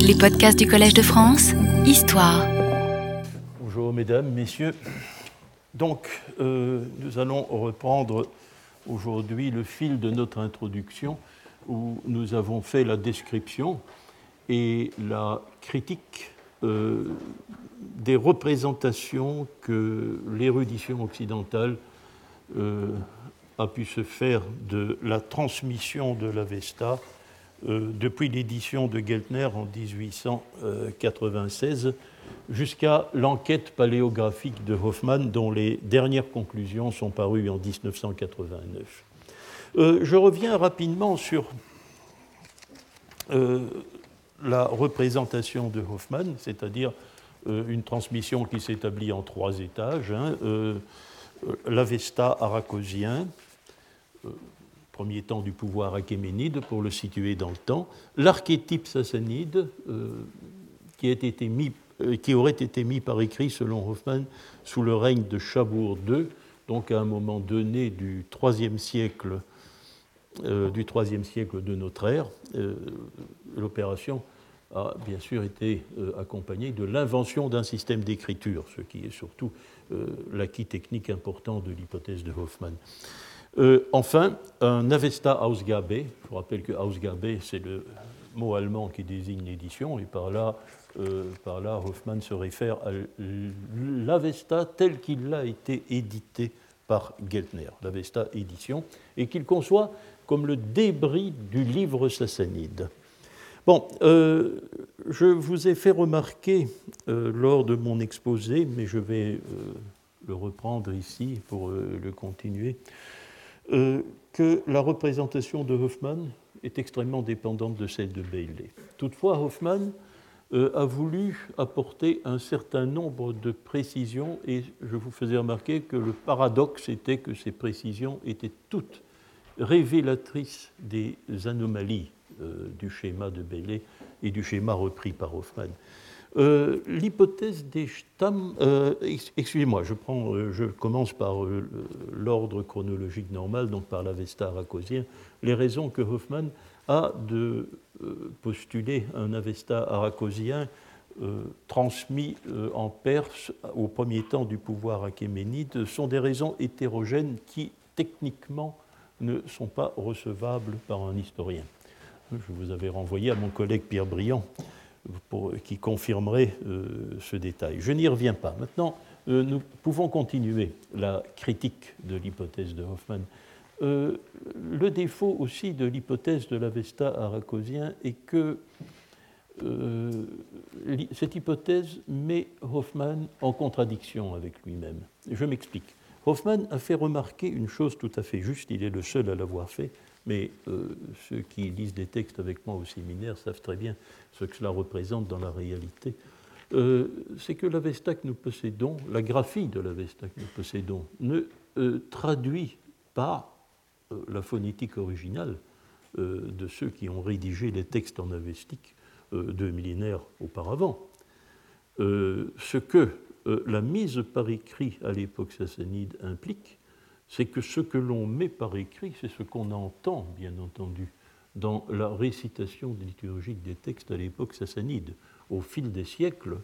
Les podcasts du Collège de France, Histoire. Bonjour mesdames, messieurs. Donc, euh, nous allons reprendre aujourd'hui le fil de notre introduction où nous avons fait la description et la critique euh, des représentations que l'érudition occidentale euh, a pu se faire de la transmission de l'Avesta depuis l'édition de Geltner en 1896 jusqu'à l'enquête paléographique de Hoffmann dont les dernières conclusions sont parues en 1989. Euh, je reviens rapidement sur euh, la représentation de Hoffmann, c'est-à-dire une transmission qui s'établit en trois étages. Hein, L'Avesta arachosien, premier temps du pouvoir achéménide, pour le situer dans le temps, l'archétype sassanide, euh, euh, qui, aurait été mis par écrit, selon Hoffmann, sous le règne de Chabour II, donc à un moment donné du IIIe siècle, euh, du siècle de notre ère. L'opération a bien sûr été accompagnée de l'invention d'un système d'écriture, ce qui est surtout l'acquis technique important de l'hypothèse de Hoffmann. Euh, enfin, un Avesta Ausgabe. Je vous rappelle que Ausgabe, c'est le mot allemand qui désigne l'édition, et par là, euh, par là, Hoffmann se réfère à l'Avesta tel qu'il a été édité par Geltner, l'Avesta édition, et qu'il conçoit comme le débris du livre sassanide. Bon, euh, je vous ai fait remarquer lors de mon exposé, mais je vais le reprendre ici pour le continuer, euh, que la représentation de Hoffmann est extrêmement dépendante de celle de Bailey. Toutefois, Hoffmann euh, a voulu apporter un certain nombre de précisions et je vous faisais remarquer que le paradoxe était que ces précisions étaient toutes révélatrices des anomalies euh, du schéma de Bailey et du schéma repris par Hoffmann. Euh, l'hypothèse des Stamm, euh, excusez-moi, euh, je commence par l'ordre chronologique normal, donc par l'Avesta arachosien, les raisons que Hoffmann a de postuler un Avesta arachosien transmis en Perse au premier temps du pouvoir achéménide sont des raisons hétérogènes qui techniquement ne sont pas recevables par un historien. Je vous avais renvoyé à mon collègue Pierre Briand qui confirmerait euh, ce détail. Je n'y reviens pas. Maintenant, euh, nous pouvons continuer la critique de l'hypothèse de Hoffmann. Euh, le défaut aussi de l'hypothèse de l'Avesta arachosien est que cette hypothèse met Hoffmann en contradiction avec lui-même. Je m'explique. Hoffmann a fait remarquer une chose tout à fait juste, il est le seul à l'avoir fait, mais euh, ceux qui lisent des textes avec moi au séminaire savent très bien ce que cela représente dans la réalité. Euh, c'est que l'Avesta que nous possédons, la graphie de l'Avesta que nous possédons, ne euh, traduit pas la phonétique originale de ceux qui ont rédigé les textes en avestique deux millénaires auparavant. ce que la mise par écrit à l'époque sassanide implique, c'est que ce que l'on met par écrit, c'est ce qu'on entend, bien entendu, dans la récitation liturgique des textes à l'époque sassanide. Au fil des siècles,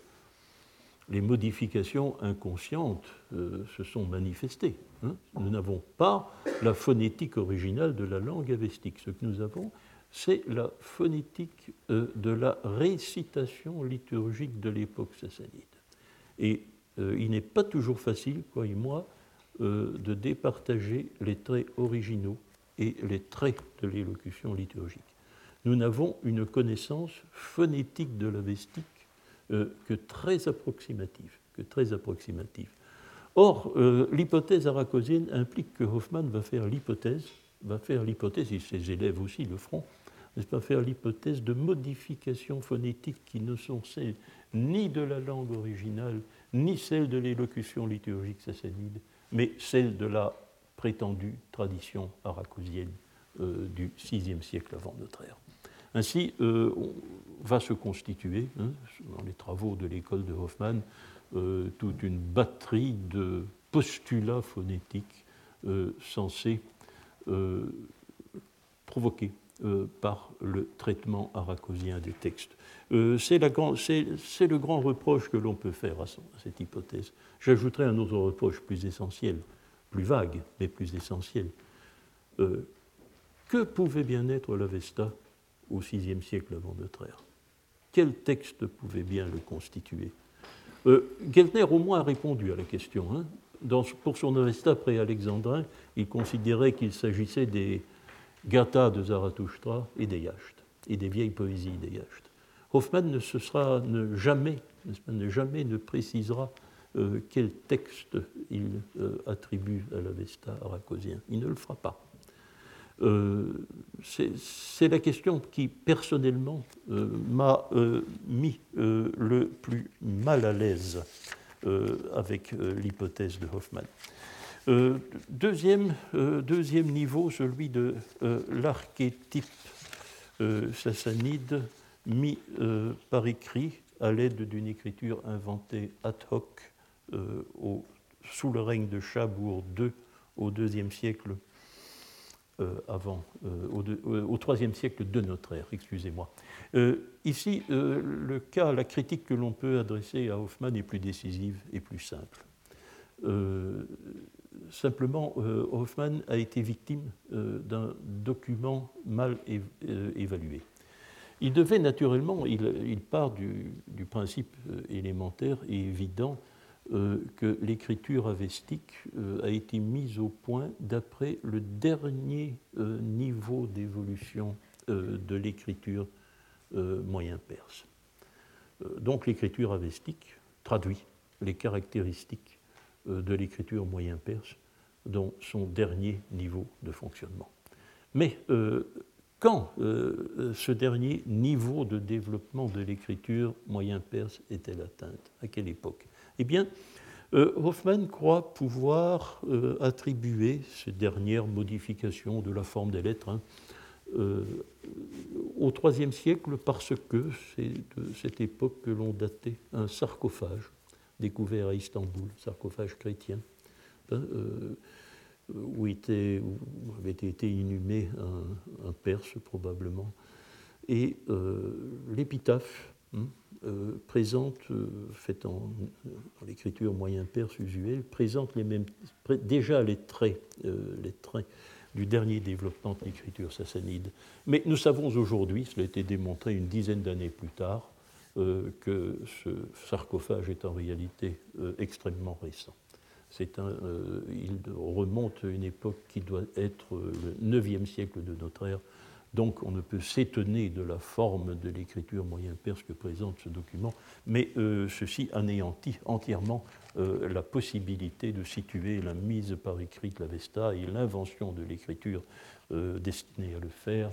les modifications inconscientes euh, se sont manifestées. Hein. Nous n'avons pas la phonétique originale de la langue avestique. Ce que nous avons, c'est la phonétique euh, de la récitation liturgique de l'époque sassanide. Et euh, il n'est pas toujours facile, croyez-moi, euh, de départager les traits originaux et les traits de l'élocution liturgique. Nous n'avons une connaissance phonétique de la vestique euh, que très approximative. Que très approximative. Or, euh, l'hypothèse arachosienne implique que Hoffmann va faire l'hypothèse, va faire l'hypothèse, et ses élèves aussi le feront, n'est-ce pas, faire l'hypothèse de modifications phonétiques qui ne sont celles ni de la langue originale, ni celles de l'élocution liturgique sassanide, mais celle de la prétendue tradition arachosienne euh, du VIe siècle avant notre ère. Ainsi, euh, va se constituer, hein, dans les travaux de l'école de Hoffmann, euh, toute une batterie de postulats phonétiques censés provoquer par le traitement aracosien des textes. c'est le grand reproche que l'on peut faire à, cette hypothèse. J'ajouterai un autre reproche plus essentiel, plus vague, mais plus essentiel. que pouvait bien être l'Avesta au VIe siècle avant notre ère Quel texte pouvait bien le constituer? Euh, Geltner au moins a répondu à la question. Hein. pour son Avesta pré-alexandrin, il considérait qu'il s'agissait des gathas de Zarathustra et des yachts, et des vieilles poésies des yachts. Hoffman ne, se sera, ne, jamais, ne jamais ne précisera euh, quel texte il euh, attribue à l'Avesta aracosien. Il ne le fera pas. Euh, c'est la question qui, personnellement, m'a mis le plus mal à l'aise avec l'hypothèse de Hoffman. Deuxième, deuxième niveau, celui de l'archétype sassanide mis par écrit à l'aide d'une écriture inventée ad hoc sous le règne de Chabour II au IIe siècle euh, avant, euh, euh, au, IIIe siècle de notre ère, excusez-moi. ici, le cas, la critique que l'on peut adresser à Hoffman est plus décisive et plus simple. Simplement, Hoffman a été victime d'un document mal évalué. Il devait naturellement, il, part du, principe élémentaire et évident euh, que l'écriture avestique euh, a été mise au point d'après le dernier euh, niveau d'évolution de l'écriture moyen perse. donc l'écriture avestique traduit les caractéristiques de l'écriture moyen perse dans son dernier niveau de fonctionnement. Mais quand ce dernier niveau de développement de l'écriture moyen perse est-elle atteinte? À quelle époque? Eh bien, euh, Hoffman croit pouvoir euh, attribuer ces dernières modifications de la forme des lettres hein, euh, au IIIe siècle parce que c'est de cette époque que l'on datait un sarcophage découvert à Istanbul, sarcophage chrétien, hein, où, était, avait été inhumé un, Perse probablement, et l'épitaphe. Hein, euh, présente, euh, faite en, l'écriture moyen perse usuelle, présente déjà les traits, euh, les traits du dernier développement de l'écriture sassanide. Mais nous savons aujourd'hui, cela a été démontré une dizaine d'années plus tard, que ce sarcophage est en réalité extrêmement récent. Un, il remonte à une époque qui doit être le 9e siècle de notre ère, donc on ne peut s'étonner de la forme de l'écriture moyen perse que présente ce document, mais euh, ceci anéantit entièrement euh, la possibilité de situer la mise par écrit de l'Avesta et l'invention de l'écriture euh, destinée à le faire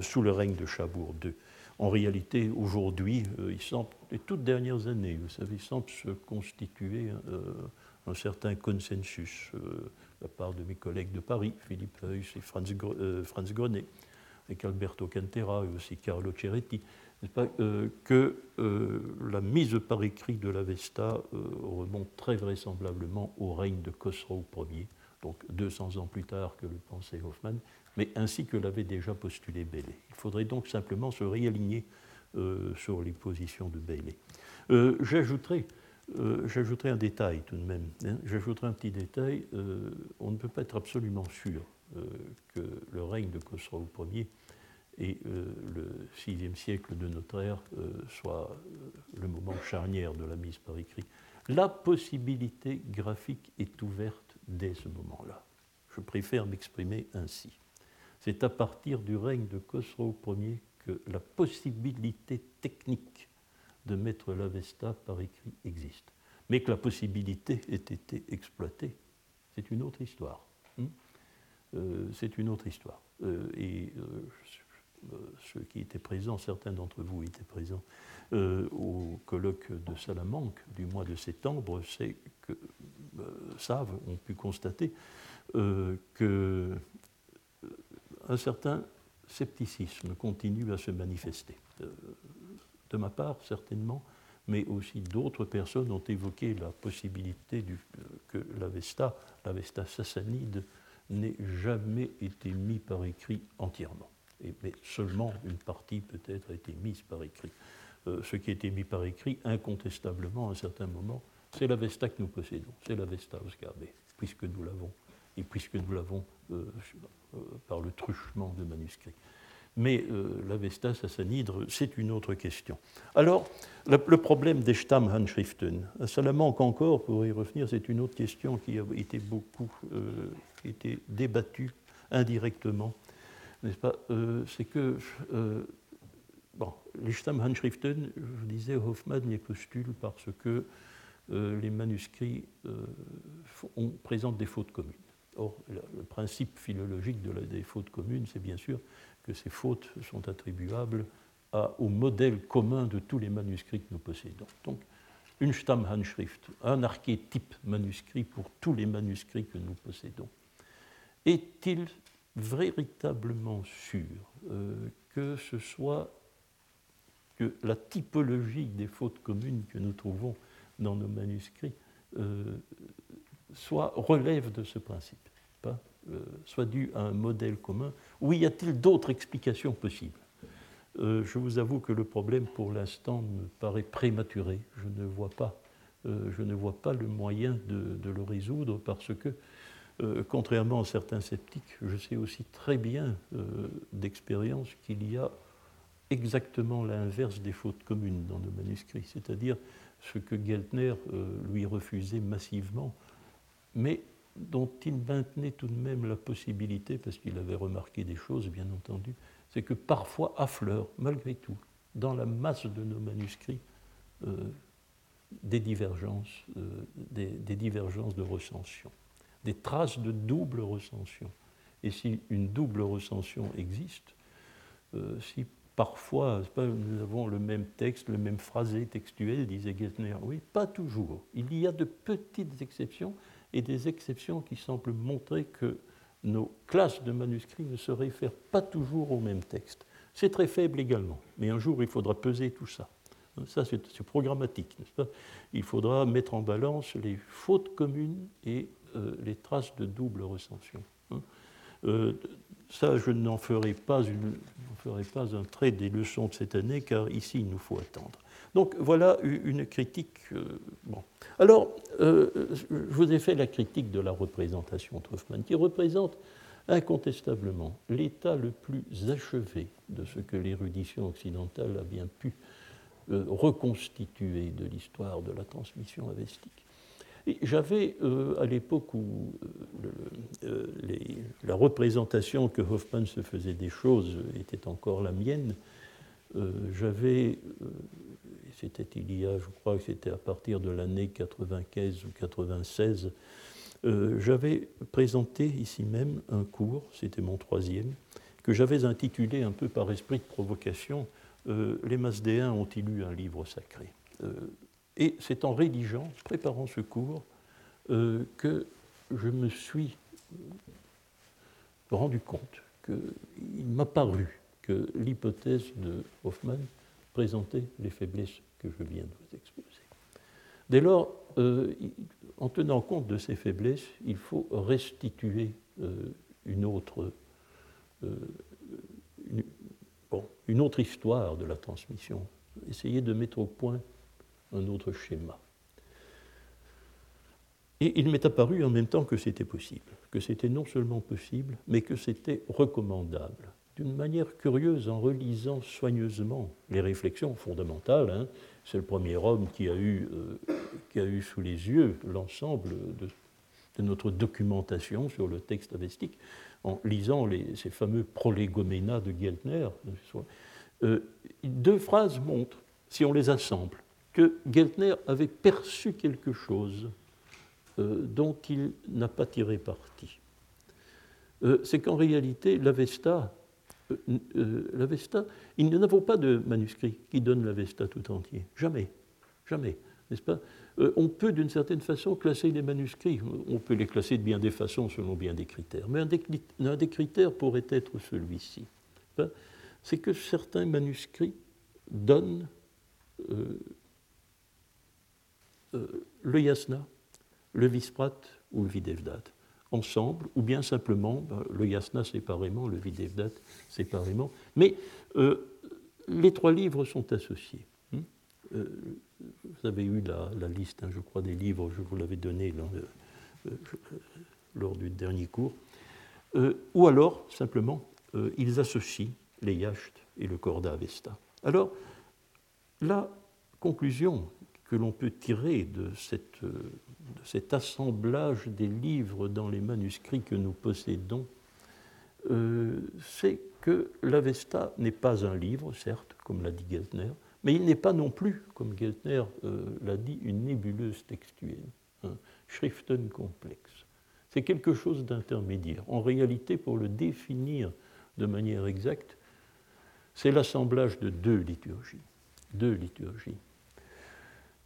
sous le règne de Chabour II. En réalité, aujourd'hui, il semble, les toutes dernières années, vous savez, il semble se constituer un certain consensus de la part de mes collègues de Paris, Philippe Heuss et Franz, Grenet, avec Alberto Cantera et aussi Carlo Ceretti, pas, euh, que euh, la mise par écrit de l'Avesta euh, remonte très vraisemblablement au règne de Khosrow Ier, donc 200 ans plus tard que le pensait Hoffman, mais ainsi que l'avait déjà postulé Bailey. Il faudrait donc simplement se réaligner sur les positions de Bailey. J'ajouterai J'ajouterai un détail tout de même. Hein. J'ajouterai un petit détail. on ne peut pas être absolument sûr que le règne de Khosrow Ier et euh, le VIe siècle de notre ère euh, euh, le moment charnière de la mise par écrit. La possibilité graphique est ouverte dès ce moment-là. Je préfère m'exprimer ainsi. C'est à partir du règne de Khosrow Ier que la possibilité technique de mettre l'Avesta par écrit existe. Mais que la possibilité ait été exploitée, c'est une autre histoire. Hmm c'est une autre histoire. et euh, ceux qui étaient présents, certains d'entre vous étaient présents euh, au colloque de Salamanque du mois de septembre, que, euh, savent, ont pu constater euh, qu'un certain scepticisme continue à se manifester. de ma part, certainement, mais aussi d'autres personnes ont évoqué la possibilité du, que l'Avesta, l'Avesta sassanide, n'ait jamais été mis par écrit entièrement mais seulement une partie peut-être a été mise par écrit. ce qui a été mis par écrit, incontestablement, à un certain moment, c'est l'Avesta que nous possédons, c'est l'Avesta Oscar B, puisque nous l'avons, et puisque nous l'avons par le truchement de manuscrits. Mais euh, l'Avesta Sassanidre, c'est une autre question. Alors, le, problème des Stammhandschriften, ça la manque encore, pour y revenir, c'est une autre question qui a été beaucoup euh, été débattue indirectement, n'est-ce pas euh, C'est que, bon, les Stammhandschriften, je vous disais, Hoffmann y postule parce que les manuscrits présentent des fautes communes. Or, le principe philologique des fautes communes, c'est bien sûr que ces fautes sont attribuables au modèle commun de tous les manuscrits que nous possédons. Donc, une Stammhandschrift, un archétype manuscrit pour tous les manuscrits que nous possédons. Est-il véritablement sûr euh, que ce soit la typologie des fautes communes que nous trouvons dans nos manuscrits euh, soit relève de ce principe euh, soit dû à un modèle commun, ou y a-t-il d'autres explications possibles? Euh, Je vous avoue que le problème, pour l'instant, me paraît prématuré. Je ne vois pas, euh, je ne vois pas le moyen de, le résoudre parce que, contrairement à certains sceptiques, je sais aussi très bien d'expérience qu'il y a exactement l'inverse des fautes communes dans nos manuscrits, c'est-à-dire ce que Geltner lui refusait massivement, mais dont il maintenait tout de même la possibilité, parce qu'il avait remarqué des choses, bien entendu, c'est que parfois affleurent, malgré tout, dans la masse de nos manuscrits, euh, des divergences, euh, des, divergences de recension, des traces de double recension. Et si une double recension existe, euh, si parfois nous avons le même texte, le même phrasé textuel, disait Gessner, oui, pas toujours. Il y a de petites exceptions, et des exceptions qui semblent montrer que nos classes de manuscrits ne se réfèrent pas toujours au même texte. C'est très faible également, mais un jour il faudra peser tout ça. Ça, c'est programmatique, n'est-ce pas? Il faudra mettre en balance les fautes communes et euh, les traces de double recension. Hein. Euh, ça, je n'en ferai pas un trait des leçons de cette année, car ici, il nous faut attendre. Donc voilà une critique. Euh. Alors, euh, je vous ai fait la critique de la représentation Troffmann, qui représente incontestablement l'état le plus achevé de ce que l'érudition occidentale a bien pu euh, reconstituer de l'histoire de la transmission avestique. J'avais, à l'époque où la représentation que Hoffmann se faisait des choses était encore la mienne, j'avais c'était il y a, je crois que c'était à partir de l'année 95 ou 96, euh, j'avais présenté ici même un cours, c'était mon troisième, que j'avais intitulé un peu par esprit de provocation euh, Les Masdéens ont-ils lu un livre sacré? Euh, Et c'est en rédigeant, préparant ce cours, que je me suis rendu compte qu'il m'a paru que l'hypothèse de Hoffman présenter les faiblesses que je viens de vous exposer. Dès lors, euh, en tenant compte de ces faiblesses, il faut restituer euh, une, autre, euh, une, autre histoire de la transmission, essayer de mettre au point un autre schéma. Et il m'est apparu en même temps que c'était possible, que c'était non seulement possible, mais que c'était recommandable d'une manière curieuse en relisant soigneusement les réflexions fondamentales. Hein. C'est le premier homme qui a eu, euh, qui a eu sous les yeux l'ensemble de, notre documentation sur le texte avestique, en lisant ces fameux prolégoménas de Geltner. Euh, deux phrases montrent, si on les assemble, que Geltner avait perçu quelque chose euh, dont il n'a pas tiré parti. C'est qu'en réalité, l'Avesta l'Avesta, il n'y avons pas de manuscrit qui donne l'Avesta tout entier. Jamais. Jamais. N'est-ce pas? Euh, On peut d'une certaine façon classer les manuscrits. On peut les classer de bien des façons selon bien des critères. Mais un des, critères pourrait être celui-ci. C'est que certains manuscrits donnent le yasna, le visprat ou le videvdat. Ensemble, ou bien simplement ben, le Yasna séparément, le Videvdat séparément. Mais euh, les trois livres sont associés. Hmm euh, vous avez eu la, liste, hein, je crois, des livres, je vous l'avais donné euh, lors du dernier cours. ou alors, simplement, ils associent les Yacht et le Korda Avesta. Alors, la conclusion que l'on peut tirer de, cette, de, cet assemblage des livres dans les manuscrits que nous possédons, euh, c'est que l'Avesta n'est pas un livre, certes, comme l'a dit Geltner, mais il n'est pas non plus, comme Geltner euh, l'a dit, une nébuleuse textuelle, un Schriften complexe. C'est quelque chose d'intermédiaire. En réalité, pour le définir de manière exacte, c'est l'assemblage de deux liturgies. Deux liturgies.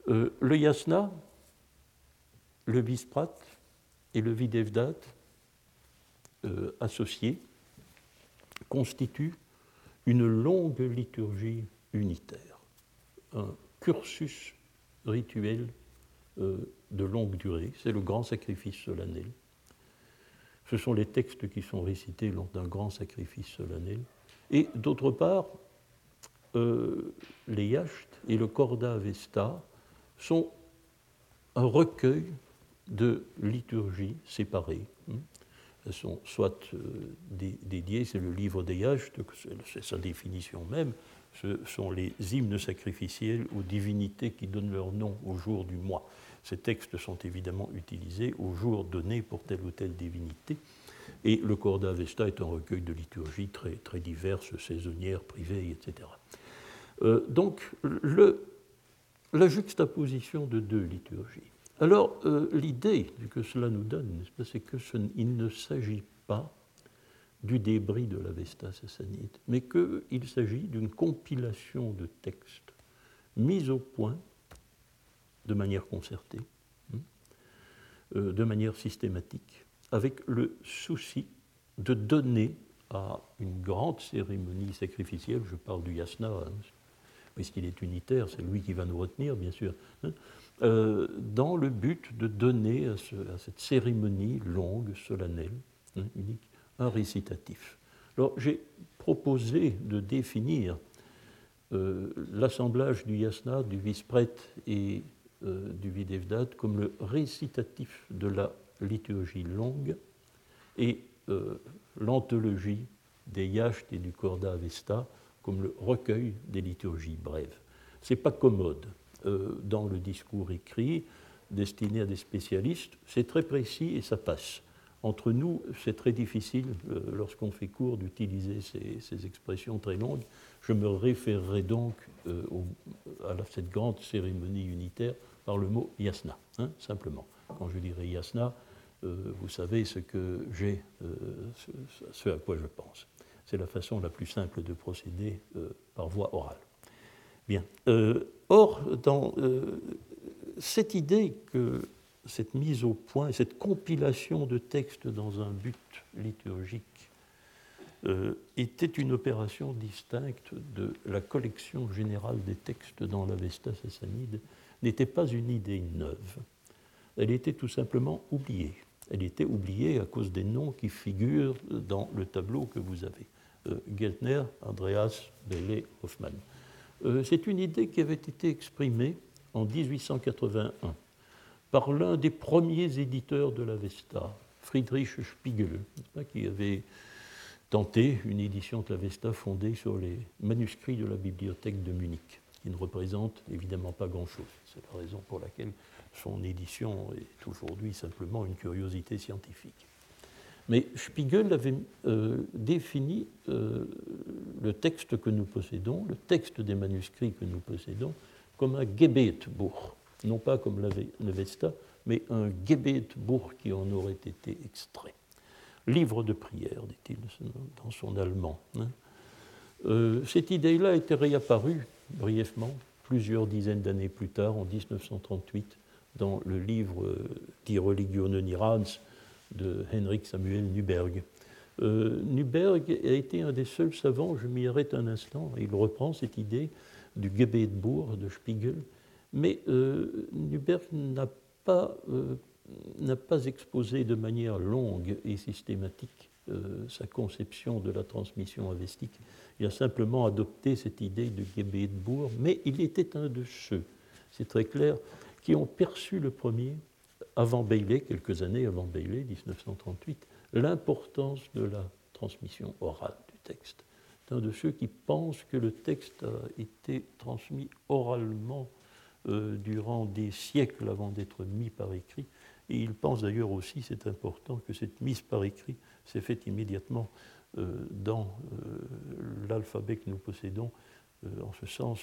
Euh, le yasna, le visprat et le videvdat euh, associés constituent une longue liturgie unitaire, un cursus rituel euh, de longue durée. C'est le grand sacrifice solennel. Ce sont les textes qui sont récités lors d'un grand sacrifice solennel. Et d'autre part, les yacht et le corda vesta sont un recueil de liturgies séparées. Hein. Elles sont soit euh, dédiées, c'est le livre des Yachts, c'est sa définition même, ce sont les hymnes sacrificiels aux divinités qui donnent leur nom au jour du mois. Ces textes sont évidemment utilisés au jour donné pour telle ou telle divinité. Et le Corda Vesta est un recueil de liturgies très, très diverses, saisonnières, privées, etc. Euh, donc, le, la juxtaposition de deux liturgies. Alors, euh, l'idée que cela nous donne, c'est qu'il ne s'agit pas du débris de la Vesta sassanide, mais qu'il s'agit d'une compilation de textes mis au point de manière concertée, hein, euh, de manière systématique, avec le souci de donner à une grande cérémonie sacrificielle, je parle du yasna, hein, puisqu'il est unitaire, c'est lui qui va nous retenir, bien sûr, hein, euh, dans le but de donner à, cette cérémonie longue, solennelle, hein, unique, un récitatif. Alors j'ai proposé de définir euh, l'assemblage du yasna, du vispret et euh, du videvdat comme le récitatif de la liturgie longue et l'anthologie des yacht et du corda avesta comme le recueil des liturgies brèves. Ce n'est pas commode euh, dans le discours écrit destiné à des spécialistes, c'est très précis et ça passe. Entre nous, c'est très difficile, euh, lorsqu'on fait cours, d'utiliser ces, expressions très longues. Je me référerai donc euh, à cette grande cérémonie unitaire par le mot yasna, hein, simplement. Quand je dirai yasna, vous savez ce que j'ai, ce à quoi je pense. C'est la façon la plus simple de procéder euh, par voie orale. Bien. Euh, or, euh, cette idée que cette mise au point, cette compilation de textes dans un but liturgique était une opération distincte de la collection générale des textes dans l'Avesta sassanide, n'était pas une idée neuve. Elle était tout simplement oubliée. Elle était oubliée à cause des noms qui figurent dans le tableau que vous avez. Euh, Geltner, Andreas Belle Hoffmann. Euh, c'est une idée qui avait été exprimée en 1881 par l'un des premiers éditeurs de la Vesta, Friedrich Spiegel, qui avait tenté une édition de la Vesta fondée sur les manuscrits de la bibliothèque de Munich, qui ne représente évidemment pas grand-chose. C'est la raison pour laquelle son édition est aujourd'hui simplement une curiosité scientifique. Mais Spiegel avait euh, défini euh, le texte que nous possédons, le texte des manuscrits que nous possédons, comme un Gebetbuch, non pas comme le Vesta, mais un Gebetbuch qui en aurait été extrait. Livre de prière, dit-il dans son allemand. Hein. Euh, cette idée-là était réapparue brièvement, plusieurs dizaines d'années plus tard, en 1938, dans le livre Die Religion Irans, de Henrik Samuel Nuberg. Euh, Nuberg a été un des seuls savants, je m'y arrête un instant, il reprend cette idée du Gebetbourg de Spiegel, mais euh, Nuberg n'a pas euh, pas exposé de manière longue et systématique euh, sa conception de la transmission avestique. Il a simplement adopté cette idée de Gebetbourg, mais il était un de ceux, c'est très clair, qui ont perçu le premier, avant Bailey, quelques années avant Bailey, 1938, l'importance de la transmission orale du texte. C'est un de ceux qui pensent que le texte a été transmis oralement euh, durant des siècles avant d'être mis par écrit. Et il pense d'ailleurs aussi, c'est important, que cette mise par écrit s'est faite immédiatement euh, dans euh, l'alphabet que nous possédons. en ce sens,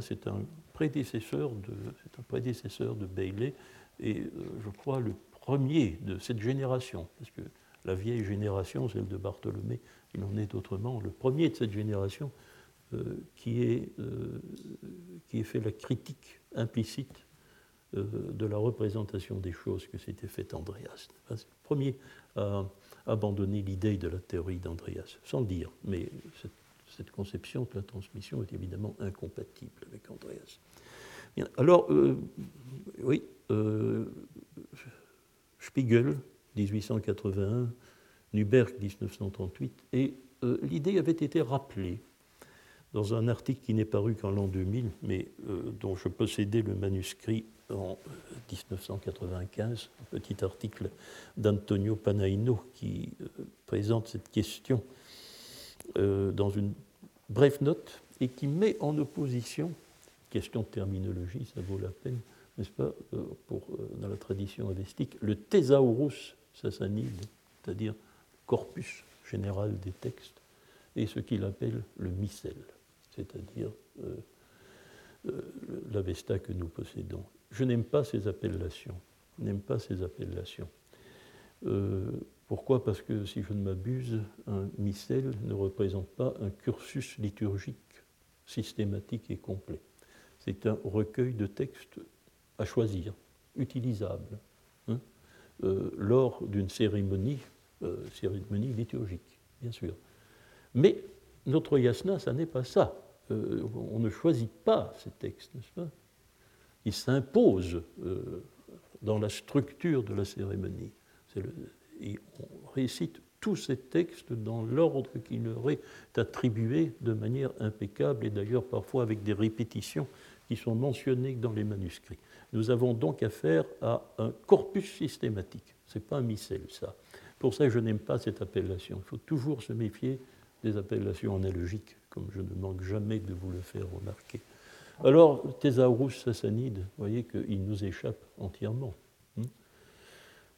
c'est un prédécesseur de, c'est un prédécesseur de Bailey et je crois le premier de cette génération, parce que la vieille génération, celle de Bartholomé, il en est autrement, le premier de cette génération euh, qui, est, euh, qui ait fait la critique implicite euh, de la représentation des choses que s'était fait Andreas. C'est le premier à abandonner l'idée de la théorie d'Andreas, sans le dire, mais cette, conception de la transmission est évidemment incompatible avec Andreas. Alors, oui, Spiegel, 1881, Nuberg 1938, et l'idée avait été rappelée dans un article qui n'est paru qu'en l'an 2000, mais euh, dont je possédais le manuscrit en 1995, un petit article d'Antonio Panaino qui euh, présente cette question euh, dans une brève note et qui met en opposition, question de terminologie, ça vaut la peine, n'est-ce pas, pour, dans la tradition avestique, le thésaurus sassanide, c'est-à-dire corpus général des textes, et ce qu'il appelle le missel c'est-à-dire euh, euh, l'Avesta que nous possédons. Je n'aime pas ces appellations. N'aime pas ces appellations. Euh, pourquoi? Parce que, si je ne m'abuse, un missel ne représente pas un cursus liturgique systématique et complet. C'est un recueil de textes à choisir, utilisable, hein, lors d'une cérémonie, cérémonie liturgique, bien sûr. Mais notre yasna, ça n'est pas ça. Euh, on ne choisit pas ces textes, n'est-ce pas? Ils s'imposent euh, dans la structure de la cérémonie. et on récite tous ces textes dans l'ordre qui leur est attribué de manière impeccable et d'ailleurs parfois avec des répétitions qui sont mentionnées dans les manuscrits. Nous avons donc affaire à un corpus systématique. Ce n'est pas un missel, ça. Pour ça, je n'aime pas cette appellation. Il faut toujours se méfier des appellations analogiques comme je ne manque jamais de vous le faire remarquer. Alors, Thésaurus sassanide, vous voyez qu'il nous échappe entièrement. Hmm?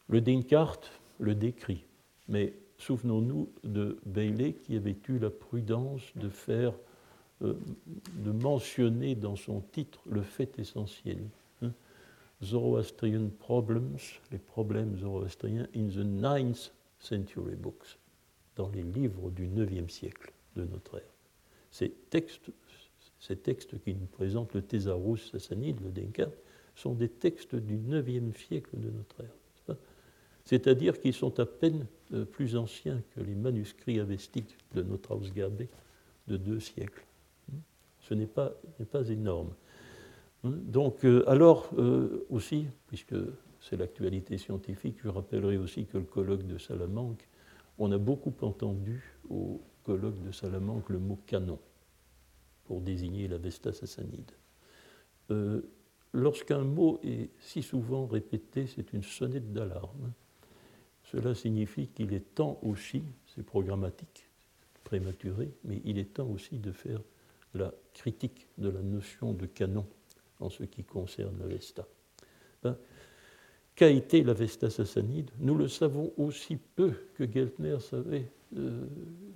Le Descartes le décrit, mais souvenons-nous de Bailey qui avait eu la prudence de faire, euh, de mentionner dans son titre le fait essentiel. Zoroastrian Problems, les problèmes zoroastriens in the ninth century books, dans les livres du 9e siècle de notre ère. Ces textes, ces textes qui nous présentent le Thésaurus sassanide, le Descartes, sont des textes du IXe siècle de notre ère. C'est-à-dire qu'ils sont à peine euh, plus anciens que les manuscrits avestiques de notre Ausgabe de deux siècles. Ce n'est pas, pas, énorme. Donc, euh, alors euh, aussi, puisque c'est l'actualité scientifique, je rappellerai aussi que le colloque de Salamanque, on a beaucoup entendu au colloque de Salamanque le mot canon pour désigner la Vesta sassanide. Euh, lorsqu'un mot est si souvent répété, c'est une sonnette d'alarme. Cela signifie qu'il est temps aussi, c'est programmatique, prématuré, mais il est temps aussi de faire la critique de la notion de canon en ce qui concerne la Vesta. Ben, qu'a été la Vesta sassanide? Nous le savons aussi peu que Geltner savait euh,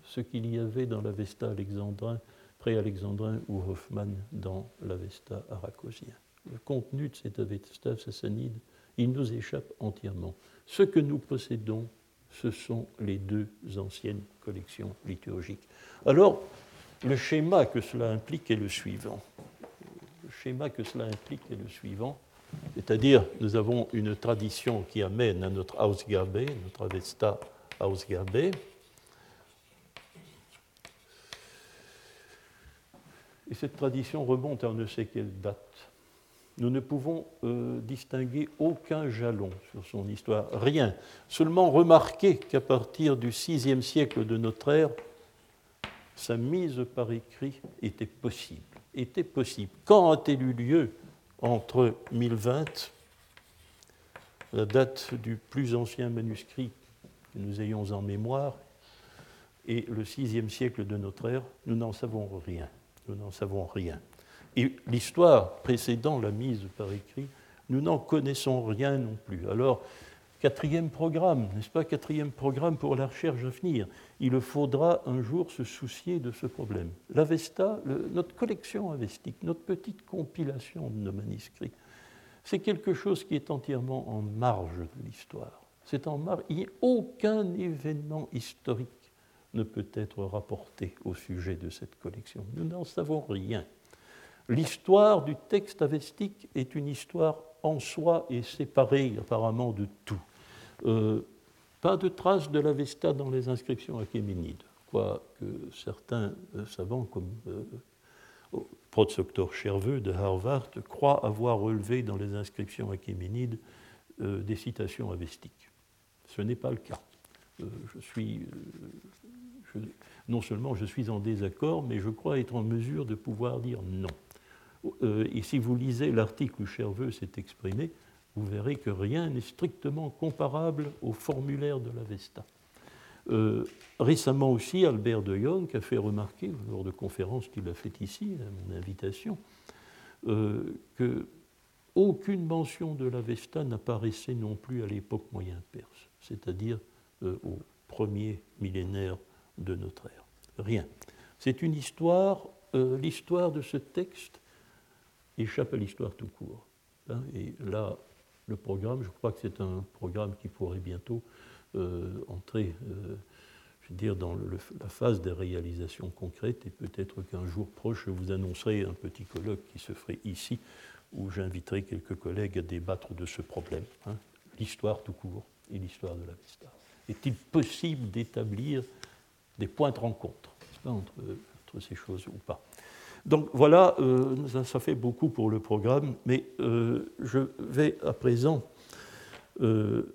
ce qu'il y avait dans l'Avesta alexandrin, pré-alexandrin ou Hoffmann dans l'Avesta arachosien. Le contenu de cet Avesta sassanide, il nous échappe entièrement. Ce que nous possédons, ce sont les deux anciennes collections liturgiques. Alors, le schéma que cela implique est le suivant. Schéma que cela implique est le suivant. C'est-à-dire, nous avons une tradition qui amène à notre Ausgabe, notre Avesta Ausgabe, Et cette tradition remonte à on ne sait quelle date. Nous ne pouvons euh, distinguer aucun jalon sur son histoire, rien. Seulement remarquer qu'à partir du VIe siècle de notre ère, sa mise par écrit était possible. Était possible. Quand a-t-elle eu lieu entre 1020, la date du plus ancien manuscrit que nous ayons en mémoire, et le VIe siècle de notre ère Nous n'en savons rien. Nous n'en savons rien. Et l'histoire précédant la mise par écrit, nous n'en connaissons rien non plus. Alors, quatrième programme, n'est-ce pas, quatrième programme pour la recherche à venir. Il faudra un jour se soucier de ce problème. L'Avesta, notre collection avestique, notre petite compilation de nos manuscrits, c'est quelque chose qui est entièrement en marge de l'histoire. C'est en marge. Aucun événement historique ne peut être rapporté au sujet de cette collection. Nous n'en savons rien. L'histoire du texte avestique est une histoire en soi et séparée apparemment de tout. Euh, pas de traces de l'Avesta dans les inscriptions achéménides, quoique certains euh, savants comme euh, Protsoctor Cherveux de Harvard croient avoir relevé dans les inscriptions achéménides des citations avestiques. Ce n'est pas le cas. je suis non seulement je suis en désaccord, mais je crois être en mesure de pouvoir dire non. Euh, et si vous lisez l'article où Cherveux s'est exprimé, vous verrez que rien n'est strictement comparable au formulaire de l'Avesta. Euh, récemment aussi, Albert de Jong a fait remarquer, lors de conférences qu'il a faites ici, à mon invitation, euh, aucune mention de l'Avesta n'apparaissait non plus à l'époque moyen-perse, c'est-à-dire au premier millénaire de notre ère. Rien. C'est une histoire, euh, l'histoire de ce texte échappe à l'histoire tout court. Hein. et là, le programme, je crois que c'est un programme qui pourrait bientôt euh, entrer, euh, je veux dire, dans la phase des réalisations concrètes, et peut-être qu'un jour proche, je vous annoncerai un petit colloque qui se ferait ici, où j'inviterai quelques collègues à débattre de ce problème, hein. l'histoire tout court et l'histoire de la Vesta. Est-il possible d'établir des points de rencontre entre, ces choses ou pas? Donc voilà, euh, ça, fait beaucoup pour le programme, mais euh, je vais à présent. Euh,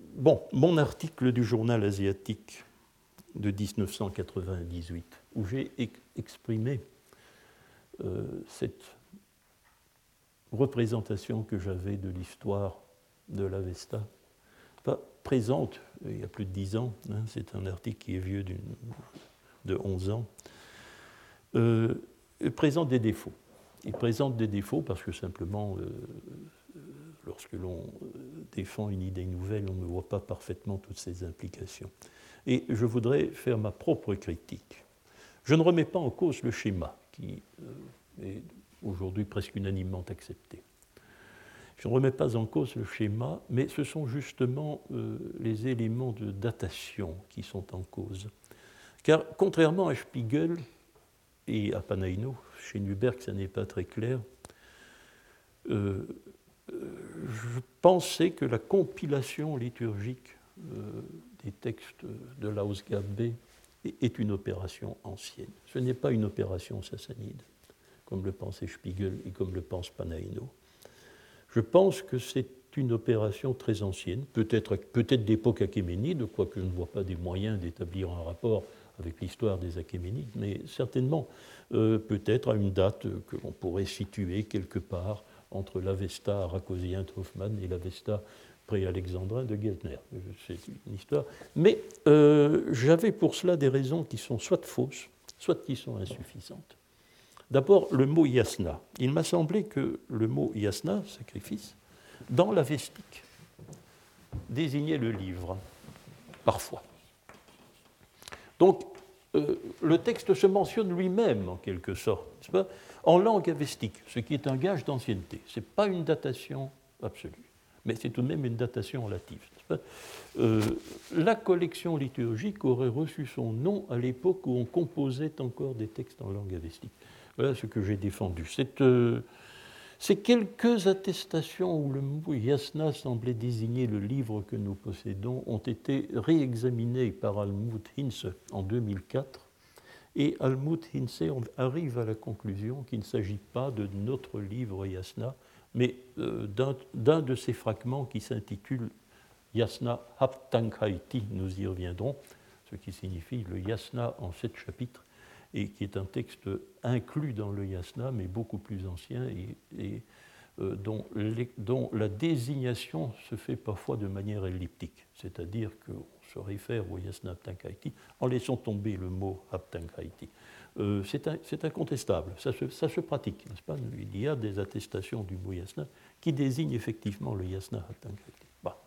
bon, mon article du journal asiatique de 1998, où j'ai exprimé cette représentation que j'avais de l'histoire de l'Avesta, présente, il y a plus de dix ans, hein, c'est un article qui est vieux de 11 ans, présente des défauts. Il présente des défauts parce que simplement, euh, lorsque l'on euh, défend une idée nouvelle, on ne voit pas parfaitement toutes ses implications. Et je voudrais faire ma propre critique. Je ne remets pas en cause le schéma qui est aujourd'hui presque unanimement accepté. Je ne remets pas en cause le schéma, mais ce sont justement euh, les éléments de datation qui sont en cause. Car contrairement à Spiegel et à Panaino, chez Nuberg ça n'est pas très clair, euh, euh, je pensais que la compilation liturgique des textes de l'Ausgabe est une opération ancienne. Ce n'est pas une opération sassanide, comme le pensait Spiegel et comme le pense Panaino. Je pense que c'est une opération très ancienne, peut-être peut d'époque achéménide, quoique je ne vois pas des moyens d'établir un rapport avec l'histoire des Achéménides, mais certainement euh, peut-être à une date que l'on pourrait situer quelque part entre l'Avesta arachosien de Hoffmann et l'Avesta pré-alexandrin de Geltner. C'est une histoire. Mais euh, j'avais pour cela des raisons qui sont soit fausses, soit qui sont insuffisantes. D'abord, le mot yasna. Il m'a semblé que le mot yasna, sacrifice, dans la vestique, désignait le livre, parfois. Donc, euh, le texte se mentionne lui-même, en quelque sorte, pas, en langue avestique, ce qui est un gage d'ancienneté. Ce n'est pas une datation absolue, mais c'est tout de même une datation relative. Euh, la collection liturgique aurait reçu son nom à l'époque où on composait encore des textes en langue avestique. Voilà ce que j'ai défendu. Ces quelques attestations où le mot yasna semblait désigner le livre que nous possédons ont été réexaminées par Almut Hinz en 2004 Et Almut Hinse arrive à la conclusion qu'il ne s'agit pas de notre livre Yasna, mais euh, d'un de ces fragments qui s'intitule Yasna Haptankhaiti, nous y reviendrons, ce qui signifie le Yasna en sept chapitres, et qui est un texte inclus dans le Yasna, mais beaucoup plus ancien et, euh, dont, la désignation se fait parfois de manière elliptique, c'est-à-dire qu'on se réfère au Yasna Haptankhaiti en laissant tomber le mot Haptankhaiti. Euh, c'est incontestable, ça se, pratique, n'est-ce pas? Il y a des attestations du mot Yasna qui désignent effectivement le Yasna Haptankhaiti. Bah.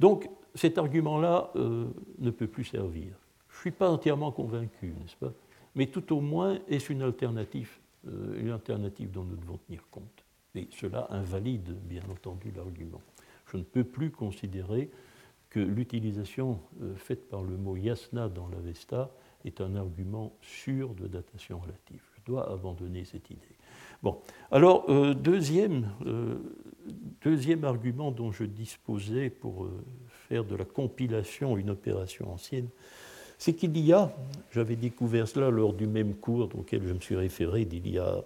Donc cet argument-là euh, ne peut plus servir. Je ne suis pas entièrement convaincu, n'est-ce pas? Mais tout au moins, est-ce une alternative, euh, une alternative dont nous devons tenir compte? Et cela invalide, bien entendu, l'argument. Je ne peux plus considérer que l'utilisation euh, faite par le mot yasna dans l'Avesta est un argument sûr de datation relative. Je dois abandonner cette idée. Bon, alors, deuxième, deuxième argument dont je disposais pour euh, faire de la compilation une opération ancienne, c'est qu'il y a, j'avais découvert cela lors du même cours auquel je me suis référé d'il y a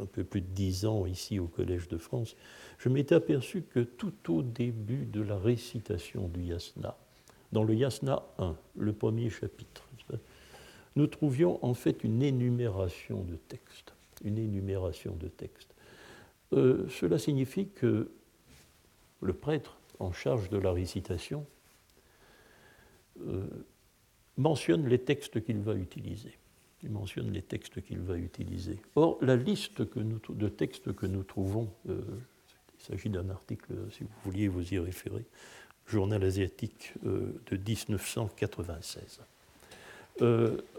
un peu plus de dix ans ici au Collège de France, je m'étais aperçu que tout au début de la récitation du yasna, dans le yasna 1, le premier chapitre, nous trouvions en fait une énumération de textes, une énumération de textes. Euh, cela signifie que le prêtre en charge de la récitation euh, mentionne les textes qu'il va utiliser. Il mentionne les textes qu'il va utiliser. Or, la liste de textes que nous trouvons, euh, il s'agit d'un article, si vous vouliez vous y référer, Journal asiatique de 1996.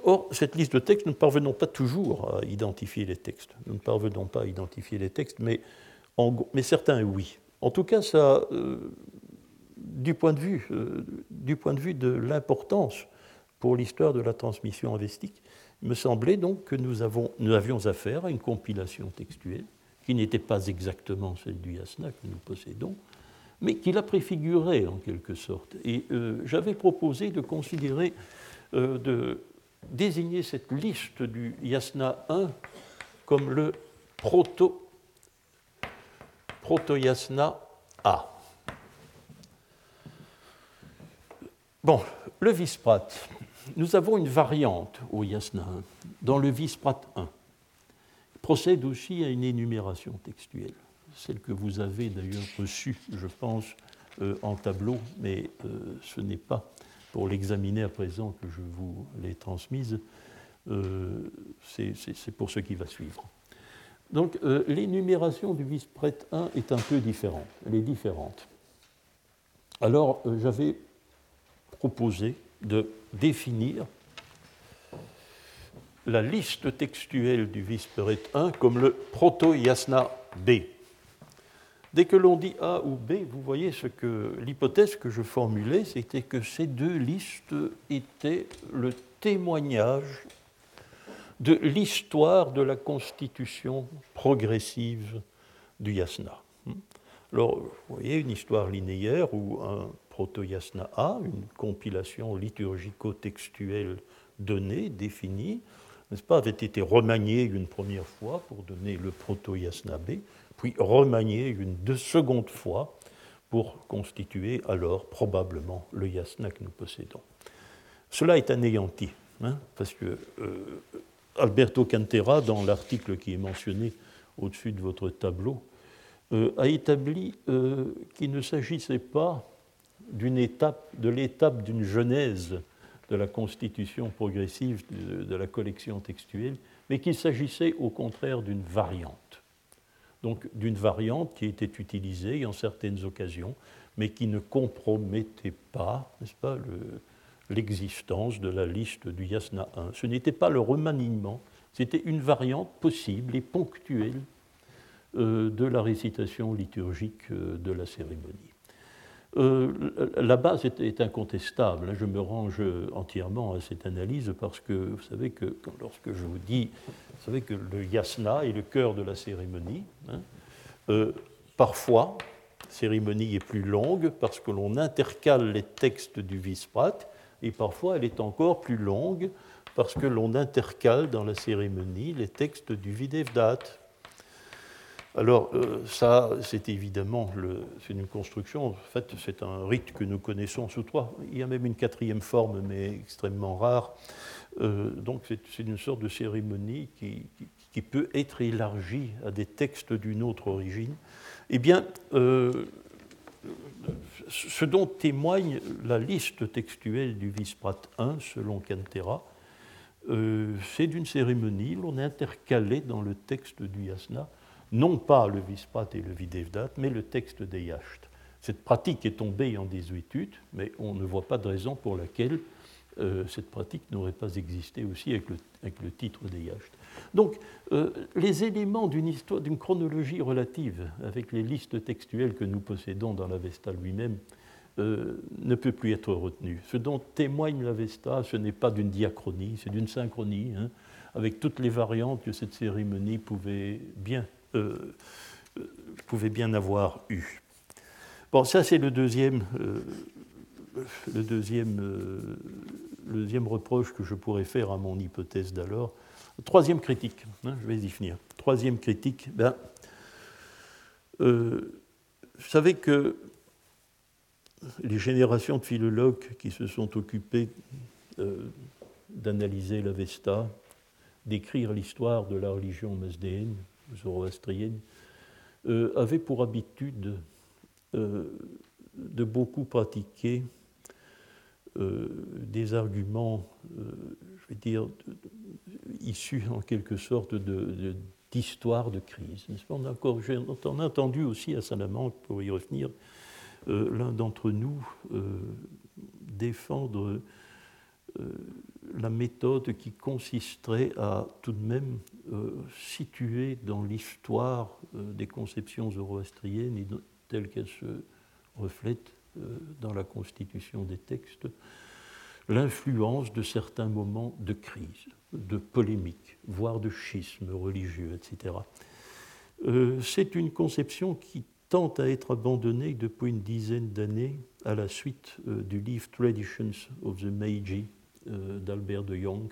or, cette liste de textes, nous ne parvenons pas toujours à identifier les textes. Nous ne parvenons pas à identifier les textes, mais, mais certains, oui. En tout cas, ça, euh, du, point de vue, euh, du point de vue de l'importance pour l'histoire de la transmission investique, il me semblait donc que nous, avions affaire à une compilation textuelle qui n'était pas exactement celle du Yasna que nous possédons, mais qui la préfigurait en quelque sorte. Et euh, j'avais proposé de considérer, de désigner cette liste du Yasna 1 comme le proto protoyasna A. Bon, le Visprat. Nous avons une variante au yasna 1, dans le Visprat 1. Il procède aussi à une énumération textuelle, celle que vous avez d'ailleurs reçue, je pense, euh, en tableau, mais euh, ce n'est pas pour l'examiner à présent que je vous l'ai transmise, euh, c'est pour ce qui va suivre. Donc l'énumération du vice-prêtre 1 est un peu différente. Elle est différente. Alors j'avais proposé de définir la liste textuelle du vice-prêtre 1 comme le proto-yasna B. Dès que l'on dit A ou B, vous voyez ce que l'hypothèse que je formulais, c'était que ces deux listes étaient le témoignage de l'histoire de la constitution progressive du yasna. Alors, vous voyez, une histoire linéaire ou un proto-yasna A, une compilation liturgico-textuelle donnée, définie, n'est-ce pas, avait été remaniée une première fois pour donner le proto-yasna B, puis remaniée une deux seconde fois pour constituer alors probablement le yasna que nous possédons. Cela est anéanti, hein, parce que euh, Alberto Cantera, dans l'article qui est mentionné au-dessus de votre tableau, euh, a établi euh, qu'il ne s'agissait pas de l'étape d'une genèse de la constitution progressive de, la collection textuelle, mais qu'il s'agissait au contraire d'une variante. Donc d'une variante qui était utilisée en certaines occasions, mais qui ne compromettait pas, n'est-ce pas, le, l'existence de la liste du Yasna 1. Ce n'était pas le remaniement, c'était une variante possible et ponctuelle euh, de la récitation liturgique euh, de la cérémonie. Euh, la base est, incontestable, hein. je me range entièrement à cette analyse parce que vous savez que lorsque je vous dis, que le yasna est le cœur de la cérémonie, hein, parfois, la cérémonie est plus longue parce que l'on intercale les textes du visprat et parfois elle est encore plus longue parce que l'on intercale dans la cérémonie les textes du Videvdat. Alors, euh, ça, c'est évidemment une construction, en fait, c'est un rite que nous connaissons sous trois. Il y a même une quatrième forme, mais extrêmement rare. Euh, donc, c'est une sorte de cérémonie qui, peut être élargie à des textes d'une autre origine. Eh bien, euh, ce dont témoigne la liste textuelle du Visprat 1, selon Cantera, c'est d'une cérémonie, l'on intercalé dans le texte du Yasna non pas le Visprat et le Videvdat, mais le texte des Yachts. Cette pratique est tombée en désuétude, mais on ne voit pas de raison pour laquelle euh, cette pratique n'aurait pas existé aussi avec le, titre des Yachts. Donc, euh, les éléments d'une histoire, d'une chronologie relative avec les listes textuelles que nous possédons dans l'Avesta lui-même euh, ne peut plus être retenu. Ce dont témoigne l'Avesta, ce n'est pas d'une diachronie, c'est d'une synchronie, hein, avec toutes les variantes que cette cérémonie pouvait bien euh, pouvait bien avoir eu. Bon, ça c'est le deuxième, euh, le, deuxième, euh, le deuxième reproche que je pourrais faire à mon hypothèse d'alors. Troisième critique, hein, je vais y finir. Troisième critique, ben, vous savez que les générations de philologues qui se sont occupés d'analyser l'Avesta, d'écrire l'histoire de la religion masdéenne, zoroastrienne, euh, avait pour habitude euh, de beaucoup pratiquer euh, des arguments, je vais dire, issus en quelque sorte d'histoire de, crise. On a, encore, on a entendu aussi à Salamanque, pour y revenir, l'un d'entre nous défendre la méthode qui consisterait à tout de même euh, situer dans l'histoire euh, des conceptions zoroastriennes telles qu'elles se reflètent euh, dans la constitution des textes, l'influence de certains moments de crise, de polémique, voire de schisme religieux, etc. C'est une conception qui tente à être abandonnée depuis une dizaine d'années à la suite du livre Traditions of the Meiji d'Albert de Jong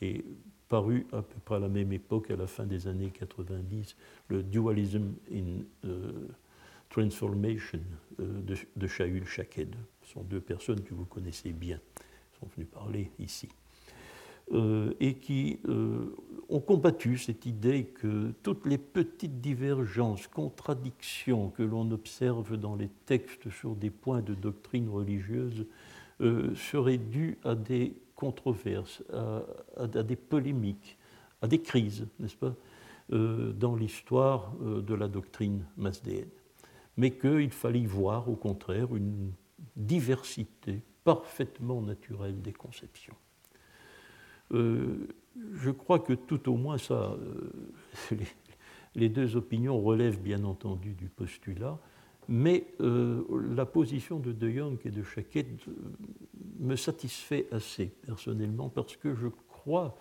et paru à peu près à la même époque, à la fin des années 90, le Dualism in euh, Transformation euh, de, de Shaul Shaked. Ce sont deux personnes que vous connaissez bien, sont venues parler ici. et qui ont combattu cette idée que toutes les petites divergences, contradictions que l'on observe dans les textes sur des points de doctrine religieuse seraient dues à des à, des polémiques, à des crises, n'est-ce pas, euh, dans l'histoire euh, de la doctrine masdéenne. Mais qu'il fallait voir, au contraire, une diversité parfaitement naturelle des conceptions. Euh, je crois que tout au moins ça, les, deux opinions relèvent bien entendu du postulat, mais euh, la position de De Jong et de Chaquet euh, me satisfait assez personnellement parce que je crois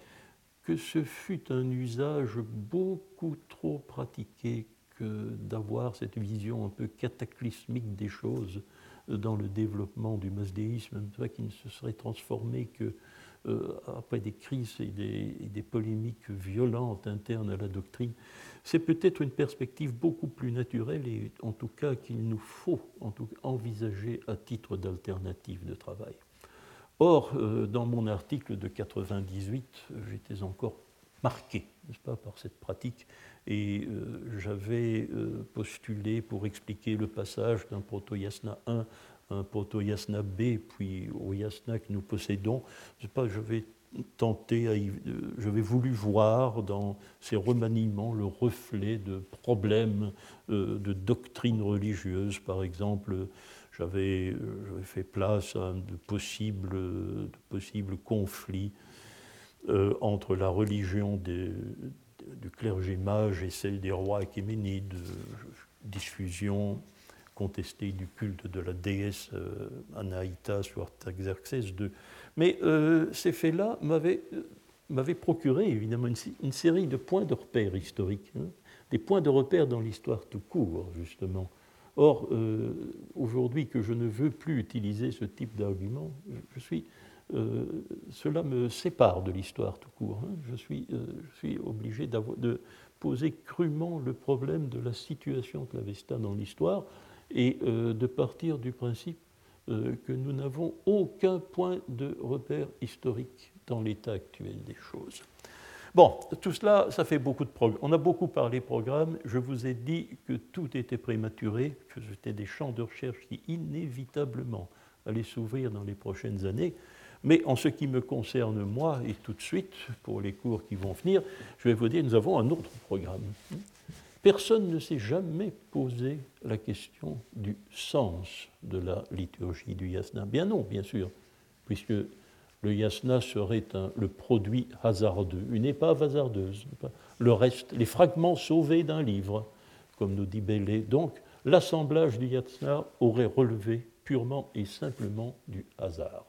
que ce fut un usage beaucoup trop pratiqué que d'avoir cette vision un peu cataclysmique des choses dans le développement du masdéisme, qui ne se serait transformé que après des crises et des, polémiques violentes internes à la doctrine, c'est peut-être une perspective beaucoup plus naturelle et en tout cas qu'il nous faut envisager à titre d'alternative de travail. Or, euh, dans mon article de 98, j'étais encore marqué, pas, par cette pratique, et euh, j'avais postulé pour expliquer le passage d'un proto-yasna 1 un proto Yasna B, puis au Yasna que nous possédons, je sais pas, je vais tenter, je vais voulu voir dans ces remaniements le reflet de problèmes euh, de doctrine religieuse, par exemple. J'avais fait place à de possibles, de possibles conflits euh, entre la religion du clergé mage et celle des rois achéménides, diffusion du culte de la déesse euh, Anaïta sur Artaxerxès II. Mais euh, ces faits-là m'avaient, euh, procuré évidemment une, série de points de repère historiques, hein, des points de repère dans l'histoire tout court, justement. Or, aujourd'hui que je ne veux plus utiliser ce type d'argument, je suis cela me sépare de l'histoire tout court. Hein. Je, suis, je, suis, obligé de poser crûment le problème de la situation de l'Avesta dans l'histoire et de partir du principe que nous n'avons aucun point de repère historique dans l'état actuel des choses. Bon, tout cela, ça fait beaucoup de programmes. On a beaucoup parlé programme. Je vous ai dit que tout était prématuré, que c'était des champs de recherche qui inévitablement allaient s'ouvrir dans les prochaines années. Mais en ce qui me concerne, moi, et tout de suite, pour les cours qui vont venir, je vais vous dire, nous avons un autre programme. Personne ne s'est jamais posé la question du sens de la liturgie du yasna. Bien non, bien sûr, puisque le yasna serait le produit hasardeux, une épave hasardeuse. Le reste, les fragments sauvés d'un livre, comme nous dit Bellé. Donc, l'assemblage du yasna aurait relevé purement et simplement du hasard.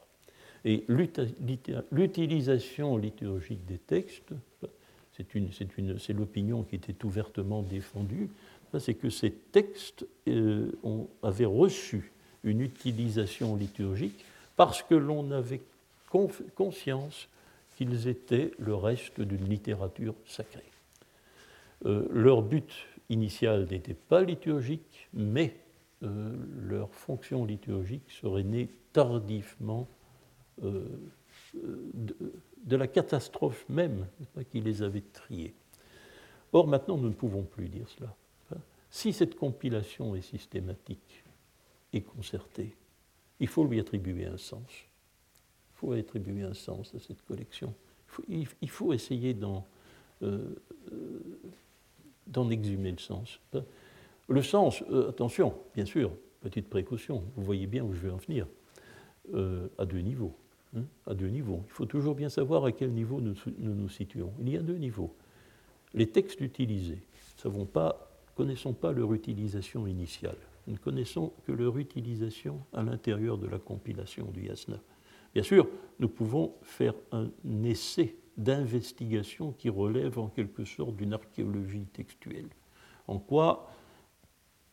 Et l'utilisation liturgique des textes, c'est l'opinion qui était ouvertement défendue, c'est que ces textes euh, avaient reçu une utilisation liturgique parce que l'on avait conscience qu'ils étaient le reste d'une littérature sacrée. Euh, leur but initial n'était pas liturgique, mais euh, leur fonction liturgique serait née tardivement de, la catastrophe même qui les avait triés. Or, maintenant, nous ne pouvons plus dire cela. Si cette compilation est systématique et concertée, il faut lui attribuer un sens faut attribuer un sens à cette collection. Il faut, essayer euh, d'en exhumer le sens. Le sens, euh, attention, bien sûr, petite précaution, vous voyez bien où je vais en venir, euh, à deux niveaux. Hein, à deux niveaux. Il faut toujours bien savoir à quel niveau nous nous, situons. Il y a deux niveaux. Les textes utilisés, nous ne connaissons pas leur utilisation initiale. Nous ne connaissons que leur utilisation à l'intérieur de la compilation du yasna. Bien sûr, nous pouvons faire un essai d'investigation qui relève en quelque sorte d'une archéologie textuelle. En quoi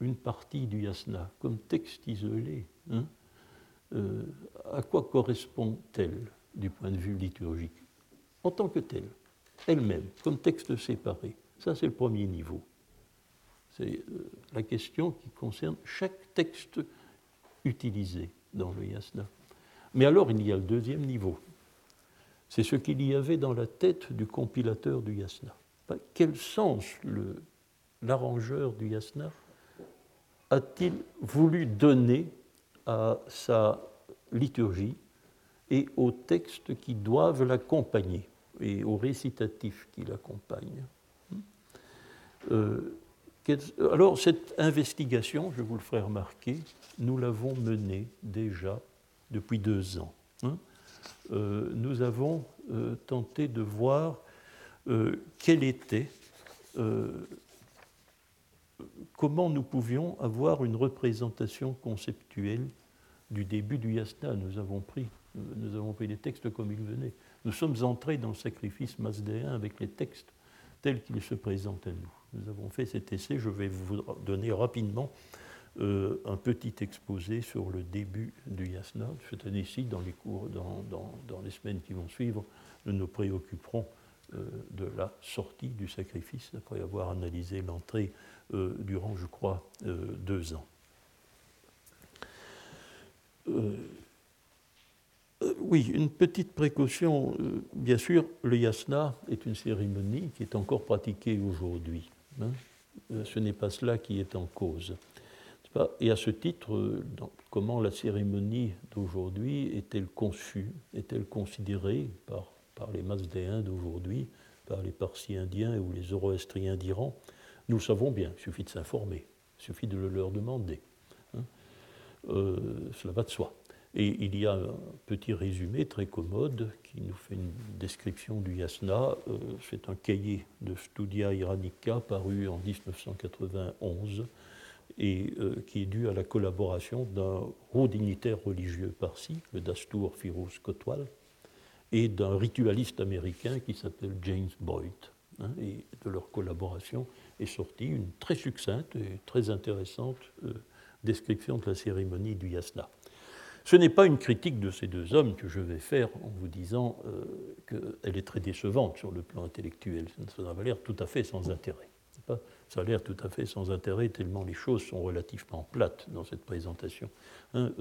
une partie du yasna, comme texte isolé, hein, euh, à quoi correspond-elle du point de vue liturgique En tant que telle, elle-même, comme texte séparé. Ça, c'est le premier niveau. C'est euh, la question qui concerne chaque texte utilisé dans le yasna. Mais alors il y a le deuxième niveau. C'est ce qu'il y avait dans la tête du compilateur du yasna. Quel sens l'arrangeur du yasna a-t-il voulu donner à sa liturgie et aux textes qui doivent l'accompagner et aux récitatifs qui l'accompagnent euh, alors cette investigation, je vous le ferai remarquer, nous l'avons menée déjà depuis deux ans. Hein. Euh, nous avons euh, tenté de voir quelle était, comment nous pouvions avoir une représentation conceptuelle du début du yasna. Nous avons pris, nous avons pris les textes comme ils venaient. Nous sommes entrés dans le sacrifice masdéen avec les textes tels qu'ils se présentent à nous. Nous avons fait cet essai, je vais vous donner rapidement euh, un petit exposé sur le début du yasna. Cette année-ci, dans les cours, dans, dans, les semaines qui vont suivre, nous nous préoccuperons euh, de la sortie du sacrifice après avoir analysé l'entrée euh, durant, je crois, deux ans. oui, une petite précaution. bien sûr, le yasna est une cérémonie qui est encore pratiquée aujourd'hui. Hein. ce n'est pas cela qui est en cause. Et à ce titre, euh, comment la cérémonie d'aujourd'hui est-elle conçue? Est-elle considérée par, par les Mazdéens d'aujourd'hui, par les Parsis indiens ou les Zoroastriens d'Iran? Nous savons bien, il suffit de s'informer, il suffit de le leur demander. Hein. Euh, cela va de soi. Et il y a un petit résumé très commode qui nous fait une description du yasna. Euh, c'est un cahier de Studia Iranica paru en 1991 et euh, qui est dû à la collaboration d'un haut dignitaire religieux parsi, le Dastour Firouz Kotwal, et d'un ritualiste américain qui s'appelle James Boyd. Hein, et de leur collaboration est sortie une très succincte et très intéressante euh, description de la cérémonie du yasna. Ce n'est pas une critique de ces deux hommes que je vais faire en vous disant qu'elle est très décevante sur le plan intellectuel. Ça a l'air tout à fait sans intérêt. Ça a l'air tout à fait sans intérêt tellement les choses sont relativement plates dans cette présentation. Hein,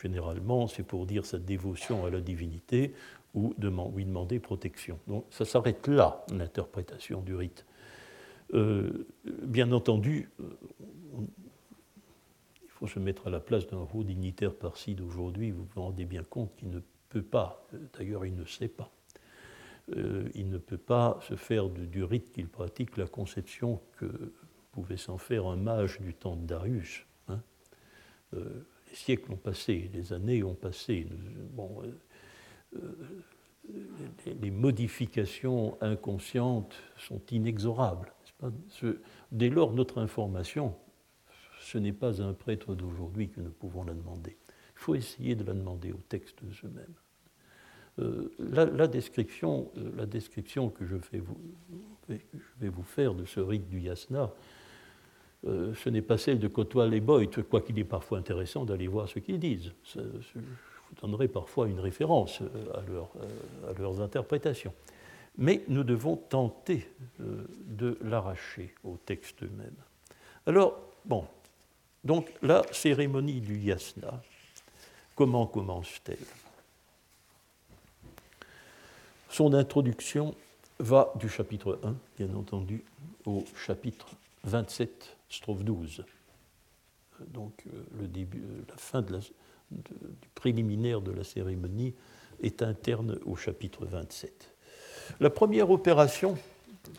généralement, c'est pour dire sa dévotion à la divinité ou lui demander protection. Donc ça s'arrête là, l'interprétation du rite. Euh, bien entendu, euh, il faut se mettre à la place d'un haut dignitaire parsi d'aujourd'hui, vous vous rendez bien compte qu'il ne peut pas, euh, d'ailleurs il ne sait pas, il ne peut pas se faire du rite qu'il pratique la conception que pouvait s'en faire un mage du temps de Darius. Hein. les siècles ont passé, les années ont passé. Bon, les modifications inconscientes sont inexorables. Dès lors, notre information, ce n'est pas un prêtre d'aujourd'hui que nous pouvons la demander. Il faut essayer de la demander aux textes eux-mêmes. Euh, la, description, euh, la description que je vais, vous, faire de ce rite du yasna, euh, ce n'est pas celle de Cotwal et Boyd, quoiqu'il est parfois intéressant d'aller voir ce qu'ils disent. je vous donnerai parfois une référence à leurs interprétations. Mais nous devons tenter euh, de l'arracher au texte même. Alors, bon, donc la cérémonie du yasna, comment commence-t-elle? Son introduction va du chapitre 1, bien entendu, au chapitre 27, strophe 12. Donc euh, euh, la fin du préliminaire de la cérémonie est interne au chapitre 27. La première opération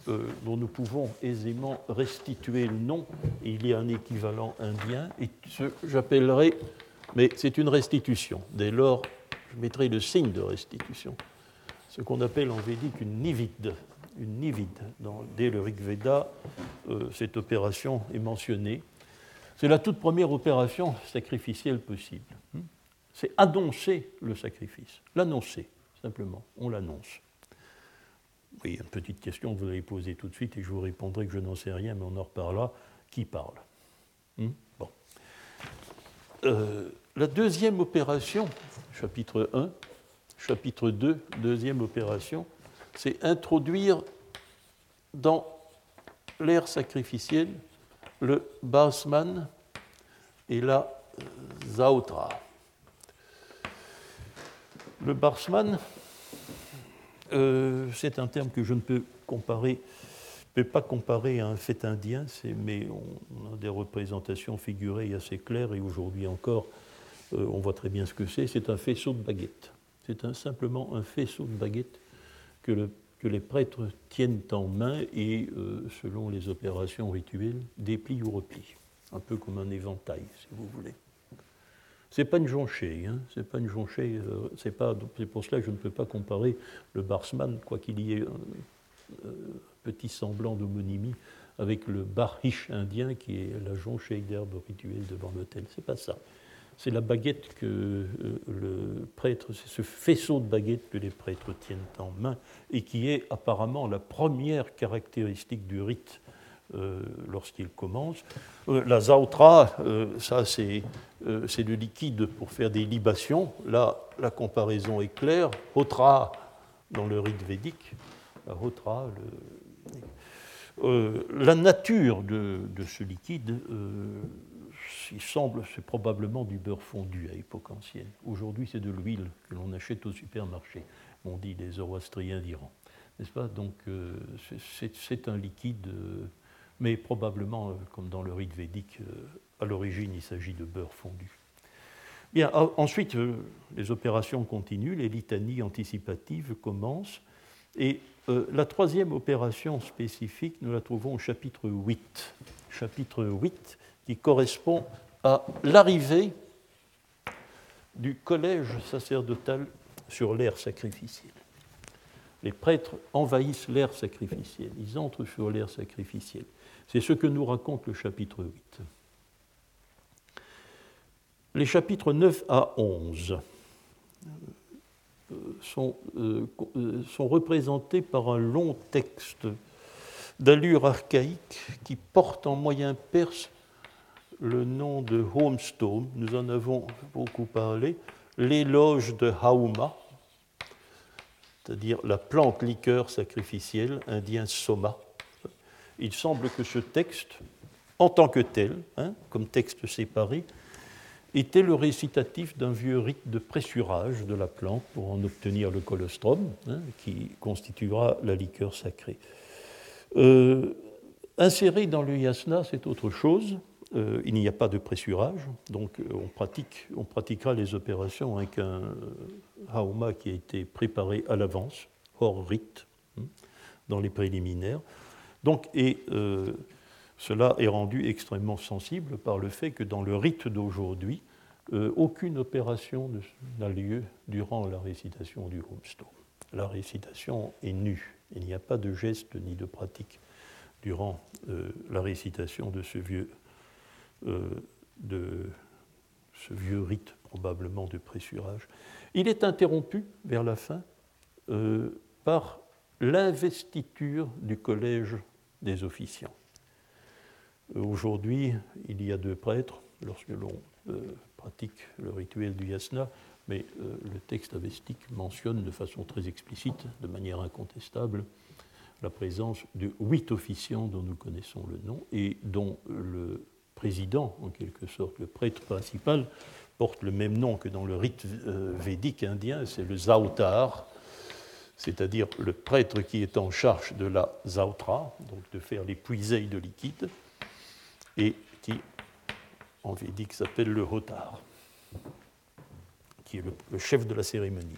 euh, dont nous pouvons aisément restituer le nom, et il y a un équivalent indien, et ce j'appellerai, mais c'est une restitution. Dès lors, je mettrai le signe de restitution, ce qu'on appelle en védique une nivide. Une nivide. Dès le Rig Veda, euh, cette opération est mentionnée. C'est la toute première opération sacrificielle possible. C'est annoncer le sacrifice, l'annoncer, simplement, on l'annonce. Oui, une petite question que vous allez poser tout de suite et je vous répondrai que je n'en sais rien, mais on en reparlera. Qui parle? Hmm? Euh, la deuxième opération, chapitre 1, chapitre 2, deuxième opération, c'est introduire dans l'ère sacrificielle le Basman et la Zautra. Le Barsman, euh, c'est un terme que je ne peux comparer, peux pas comparer à un fait indien, mais on, a des représentations figurées assez claires et aujourd'hui encore, euh, on voit très bien ce que c'est. C'est un faisceau de baguettes. C'est simplement un faisceau de baguettes que, les prêtres tiennent en main et, euh, selon les opérations rituelles, déplient ou replient. Un peu comme un éventail, si vous voulez. C'est pas une jonchée, hein, c'est pas une jonchée, euh, c'est pas, pour cela que je ne peux pas comparer le barsman, quoi qu'il y ait un, petit semblant d'homonymie, avec le barhish indien qui est la jonchée d'herbe rituelle devant l'autel. C'est pas ça. C'est la baguette que euh, le prêtre, c'est ce faisceau de baguettes que les prêtres tiennent en main et qui est apparemment la première caractéristique du rite euh, lorsqu'il commence. Euh, la zautra, euh, ça c'est le liquide pour faire des libations. Là, la comparaison est claire. Hotra, dans le rite védique, la nature de, ce liquide, il semble, c'est probablement du beurre fondu à époque ancienne. Aujourd'hui, c'est de l'huile que l'on achète au supermarché, on dit les zoroastriens d'Iran. N'est-ce pas? Donc, c'est un liquide mais probablement, euh, comme dans le rite védique, euh, à l'origine, il s'agit de beurre fondu. Bien, ensuite, euh, les opérations continuent, les litanies anticipatives commencent, et la troisième opération spécifique, nous la trouvons au chapitre 8. Chapitre 8, qui correspond à l'arrivée du collège sacerdotal sur l'ère sacrificielle. Les prêtres envahissent l'ère sacrificielle, ils entrent sur l'ère sacrificielle. C'est ce que nous raconte le chapitre 8. Les chapitres 9 à 11 euh, sont, euh, euh, sont représentés par un long texte d'allure archaïque qui porte en moyen perse le nom de Homestone, nous en avons beaucoup parlé, l'éloge de Hauma, c'est-à-dire la plante liqueur sacrificielle, indien Soma. Il semble que ce texte, en tant que tel, hein, comme texte séparé, était le récitatif d'un vieux rite de pressurage de la plante pour en obtenir le colostrum, hein, qui constituera la liqueur sacrée. Euh, inséré dans le yasna, c'est autre chose. Euh, il n'y a pas de pressurage, donc euh, on, pratique, on pratiquera les opérations avec un haoma qui a été préparé à l'avance, hors rite, hein, dans les préliminaires. Donc, et cela est rendu extrêmement sensible par le fait que dans le rite d'aujourd'hui, aucune opération n'a lieu durant la récitation du homestone. La récitation est nue. Il n'y a pas de geste ni de pratique durant la récitation de ce vieux euh, de ce vieux rite probablement de pressurage. Il est interrompu vers la fin euh, par l'investiture du collège des officiants. Euh, aujourd'hui, il y a deux prêtres lorsque l'on pratique le rituel du yasna, mais le texte avestique mentionne de façon très explicite, de manière incontestable, la présence de huit officiants dont nous connaissons le nom et dont le président, en quelque sorte, le prêtre principal, porte le même nom que dans le rite euh, védique indien, c'est le Zautar, c'est-à-dire le prêtre qui est en charge de la Zautra, donc de faire les puiseilles de liquide, et qui, en védique, s'appelle le Hotar, qui est le, chef de la cérémonie.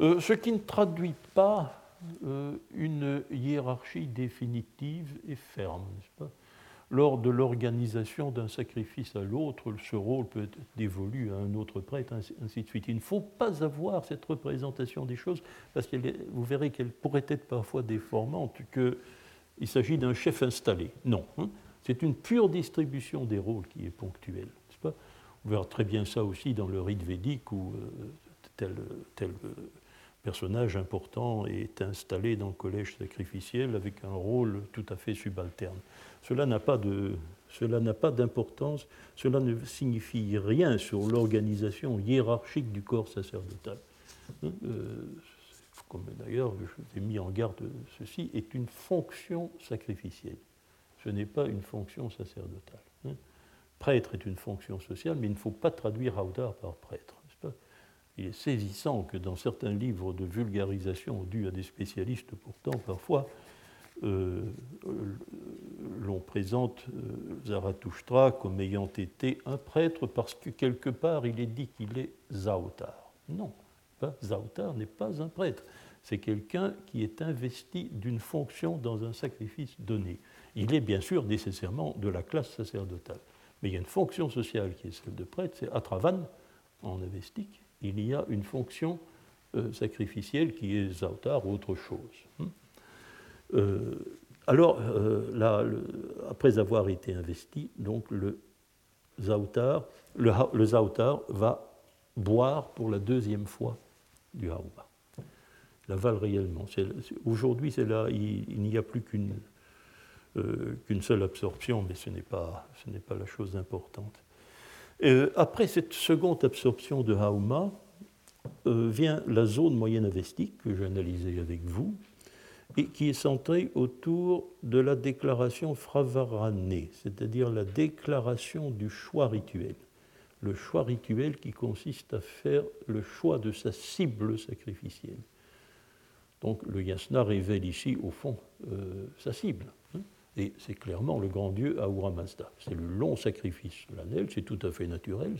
Euh, ce qui ne traduit pas euh, une hiérarchie définitive et ferme, n'est-ce pas? Lors de l'organisation d'un sacrifice à l'autre, ce rôle peut être dévolu à un autre prêtre, ainsi de suite. Il ne faut pas avoir cette représentation des choses, parce que vous verrez qu'elle pourrait être parfois déformante, qu'il s'agit d'un chef installé. Non, hein. c'est une pure distribution des rôles qui est ponctuelle. Pas? On verra très bien ça aussi dans le rite védique, où euh, tel, tel euh, personnage important est installé dans le collège sacrificiel avec un rôle tout à fait subalterne. Cela n'a pas de, cela d'importance, cela ne signifie rien sur l'organisation hiérarchique du corps sacerdotal. Hein, euh, comme d'ailleurs je vous ai mis en garde, ceci est une fonction sacrificielle. Ce n'est pas une fonction sacerdotale. Hein. Prêtre est une fonction sociale, mais il ne faut pas traduire Haudar par prêtre. Il est saisissant que dans certains livres de vulgarisation dus à des spécialistes, pourtant parfois, euh, l'on présente euh, Zarathustra comme ayant été un prêtre parce que quelque part il est dit qu'il est Zaotar. Non, Zaotar n'est pas un prêtre. C'est quelqu'un qui est investi d'une fonction dans un sacrifice donné. Il est bien sûr nécessairement de la classe sacerdotale. Mais il y a une fonction sociale qui est celle de prêtre, c'est Atravan en avestique. Il y a une fonction euh, sacrificielle qui est Zaotar ou autre chose. Hmm. Euh, alors, euh, après avoir été investi, donc le Zautar, va boire pour la deuxième fois du Haouba. L'avale réellement. Aujourd'hui, il, n'y a plus qu'une seule absorption, mais ce n'est pas la chose importante. Après cette seconde absorption de Hauma, vient la zone moyenne avestique que j'ai avec vous, et qui est centré autour de la déclaration fravaranée, c'est-à-dire la déclaration du choix rituel. Le choix rituel qui consiste à faire le choix de sa cible sacrificielle. Donc le yasna révèle ici, au fond, euh, sa cible. Et c'est clairement le grand dieu Ahura Mazda. C'est le long sacrifice solennel, c'est tout à fait naturel,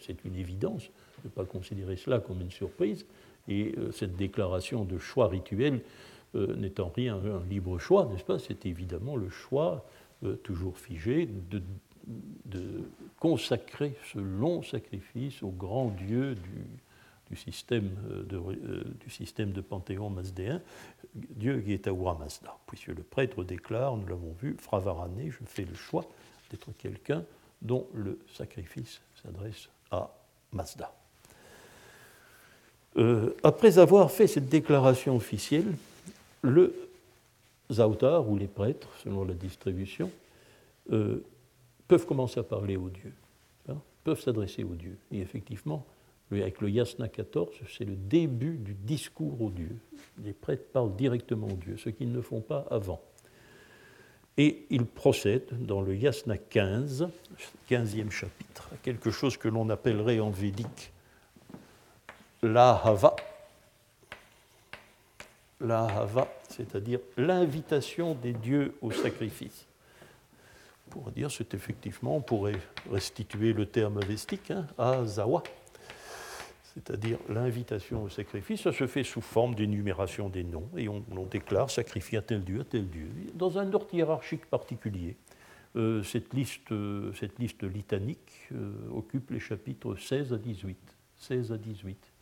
c'est une évidence de ne pas considérer cela comme une surprise. Et euh, cette déclaration de choix rituel euh, n'étant rien un libre choix, n'est-ce pas C'est évidemment le choix, euh, toujours figé, de, consacrer ce long sacrifice au grand Dieu du, système, euh, de, du système de panthéon mazdéen, Dieu Ahura Mazda. Puisque le prêtre déclare, nous l'avons vu, Fravarane, je fais le choix d'être quelqu'un dont le sacrifice s'adresse à Mazda. après avoir fait cette déclaration officielle, le zautar ou les prêtres, selon la distribution, euh, peuvent commencer à parler aux dieux, hein, peuvent s'adresser aux dieux. Et effectivement, avec le Yasna 14, c'est le début du discours aux dieux. Les prêtres parlent directement aux dieux, ce qu'ils ne font pas avant. Et ils procèdent dans le Yasna 15, 15e chapitre, à quelque chose que l'on appellerait en védique l'ahava. L'ahava, c'est-à-dire l'invitation des dieux au sacrifice. Pourrait dire, c'est effectivement, on pourrait restituer le terme avestique, hein, azawa, c'est-à-dire l'invitation au sacrifice, ça se fait sous forme d'énumération des noms, et on, déclare sacrifier à tel dieu, à tel dieu, dans un ordre hiérarchique particulier. Euh, cette, liste, euh, cette liste litanique euh, occupe les chapitres 16 à 18. 16 à 18.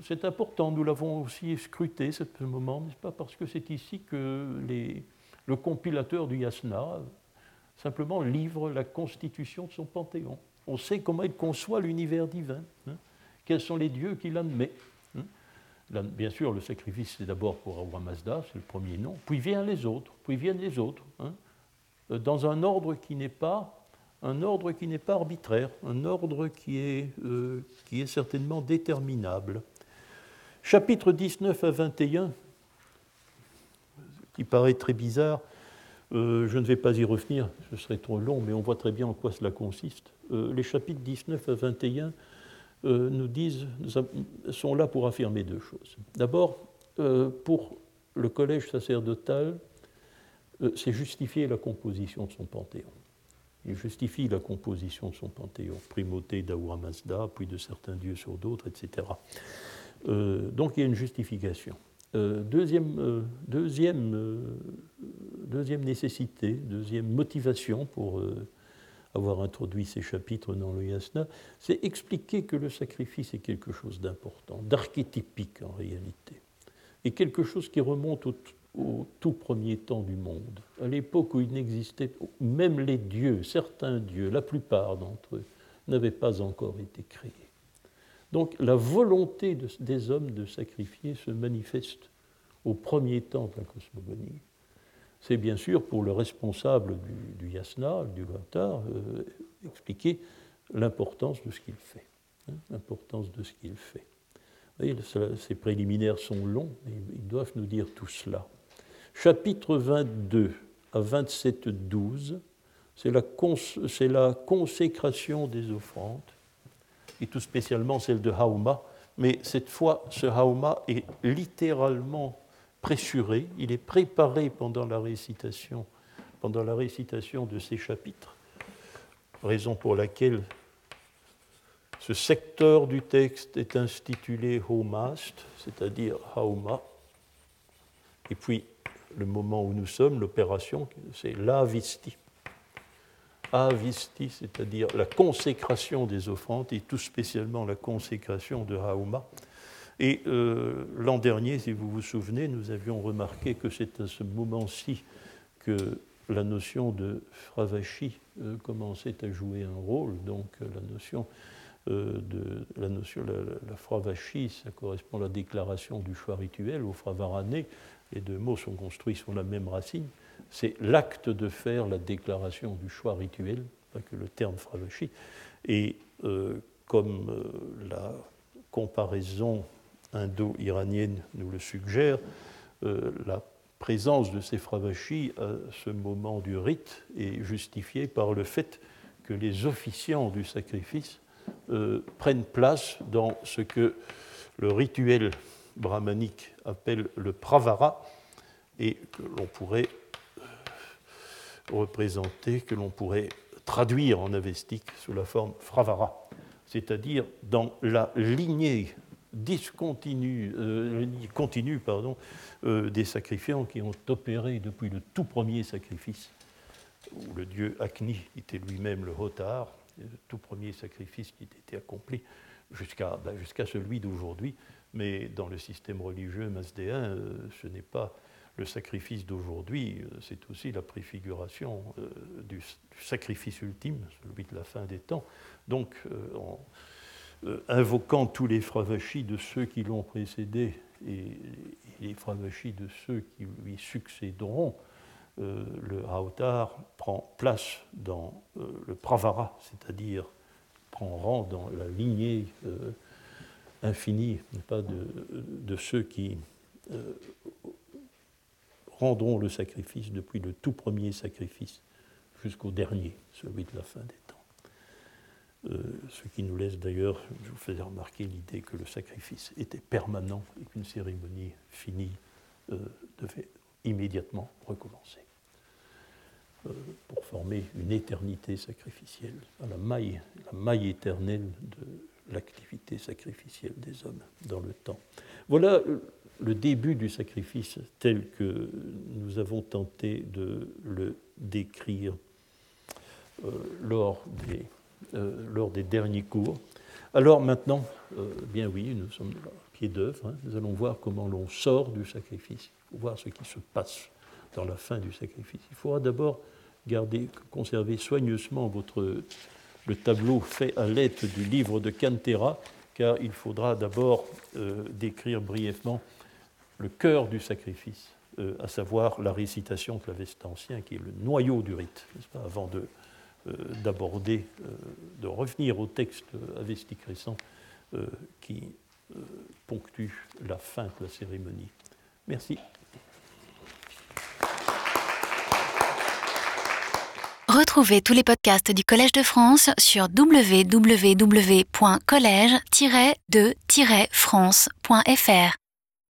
C'est important, nous l'avons aussi scruté ce moment, n'est-ce pas, parce que c'est ici que le compilateur du Yasna simplement livre la constitution de son panthéon. On sait comment il conçoit l'univers divin. Hein. Quels sont les dieux qu'il admet hein? Bien sûr, le sacrifice, c'est d'abord pour Awa c'est le premier nom. Puis viennent les autres, puis viennent les autres, hein? euh, dans un ordre qui n'est pas pas arbitraire, un ordre qui est, euh, certainement déterminable. Chapitre 19 à 21, qui paraît très bizarre, euh, je ne vais pas y revenir, ce serait trop long, mais on voit très bien en quoi cela consiste. les chapitres 19 à 21 euh, nous disent, sont là pour affirmer deux choses. D'abord, euh, pour le collège sacerdotal, euh, c'est justifier la composition de son panthéon. Il justifie la composition de son panthéon, primauté d'Ahura Mazda, puis de certains dieux sur d'autres, etc. donc il y a une justification. deuxième, deuxième, deuxième nécessité, deuxième motivation pour avoir introduit ces chapitres dans le yasna, c'est expliquer que le sacrifice est quelque chose d'important, d'archétypique en réalité, et quelque chose qui remonte au, tout premier temps du monde, à l'époque où il n'existait, même les dieux, certains dieux, la plupart d'entre eux, n'avaient pas encore été créés. Donc la volonté des hommes de sacrifier se manifeste au premier temps de la cosmogonie c'est bien sûr pour le responsable du, yasna, du Lotar, euh, expliquer l'importance de ce qu'il fait. Hein, ces préliminaires sont longs, mais ils doivent nous dire tout cela. Chapitre 22 à 27-12, c'est la, la, consécration des offrandes, et tout spécialement celle de Hauma, mais cette fois, ce Hauma est littéralement pressuré, il est préparé pendant la récitation, pendant la récitation de ces chapitres, raison pour laquelle ce secteur du texte est intitulé Homast, c'est-à-dire Hauma, et puis le moment où nous sommes, l'opération, c'est l'Avisti. Avisti, c'est-à-dire la consécration des offrandes, et tout spécialement la consécration de Hauma, et euh, l'an dernier, si vous vous souvenez, nous avions remarqué que c'est à ce moment-ci que la notion de fravashi euh, commençait à jouer un rôle. Donc euh, la notion de la notion la, fravashi, ça correspond à la déclaration du choix rituel au fravarané. Les deux mots sont construits sur la même racine. C'est l'acte de faire la déclaration du choix rituel, pas que le terme fravashi. Et comme la comparaison indo-iranienne nous le suggère, euh, la présence de ces fravachis à ce moment du rite est justifiée par le fait que les officiants du sacrifice euh, prennent place dans ce que le rituel brahmanique appelle le pravara et que l'on pourrait euh, représenter, que l'on pourrait traduire en avestique sous la forme fravara, c'est-à-dire dans la lignée discontinue, euh, continue pardon, euh, des sacrifiants qui ont opéré depuis le tout premier sacrifice, où le dieu Agni était lui-même le Hotar, le tout premier sacrifice qui était accompli jusqu'à ben, jusqu'à celui d'aujourd'hui. Mais dans le système religieux masdéen, euh, ce n'est pas le sacrifice d'aujourd'hui, c'est aussi la préfiguration du, sacrifice ultime, celui de la fin des temps. Donc, invoquant tous les fravachis de ceux qui l'ont précédé et les fravachis de ceux qui lui succéderont, le Haotar prend place dans le Pravara, c'est-à-dire prend rang dans la lignée infinie de, de, ceux qui rendront le sacrifice depuis le tout premier sacrifice jusqu'au dernier, celui de la fin des. Euh, ce qui nous laisse d'ailleurs, je vous faisais remarquer l'idée que le sacrifice était permanent et qu'une cérémonie finie euh, devait immédiatement recommencer euh, pour former une éternité sacrificielle, la maille, la maille éternelle de l'activité sacrificielle des hommes dans le temps. Voilà le début du sacrifice tel que nous avons tenté de le décrire lors, des, euh, lors des derniers cours. Alors maintenant, euh, bien oui, nous sommes à pied d'œuvre, hein. nous allons voir comment l'on sort du sacrifice, voir ce qui se passe dans la fin du sacrifice. Il faudra d'abord garder, conserver soigneusement votre, le tableau fait à l'aide du livre de Cantera, car il faudra d'abord décrire brièvement le cœur du sacrifice, à savoir la récitation de ancien, qui est le noyau du rite, pas, avant de, euh, d'aborder, euh, de revenir au texte avestique euh, qui ponctue la fin de la cérémonie. Merci. Retrouvez tous les podcasts du Collège de France sur www.collège-de-france.fr.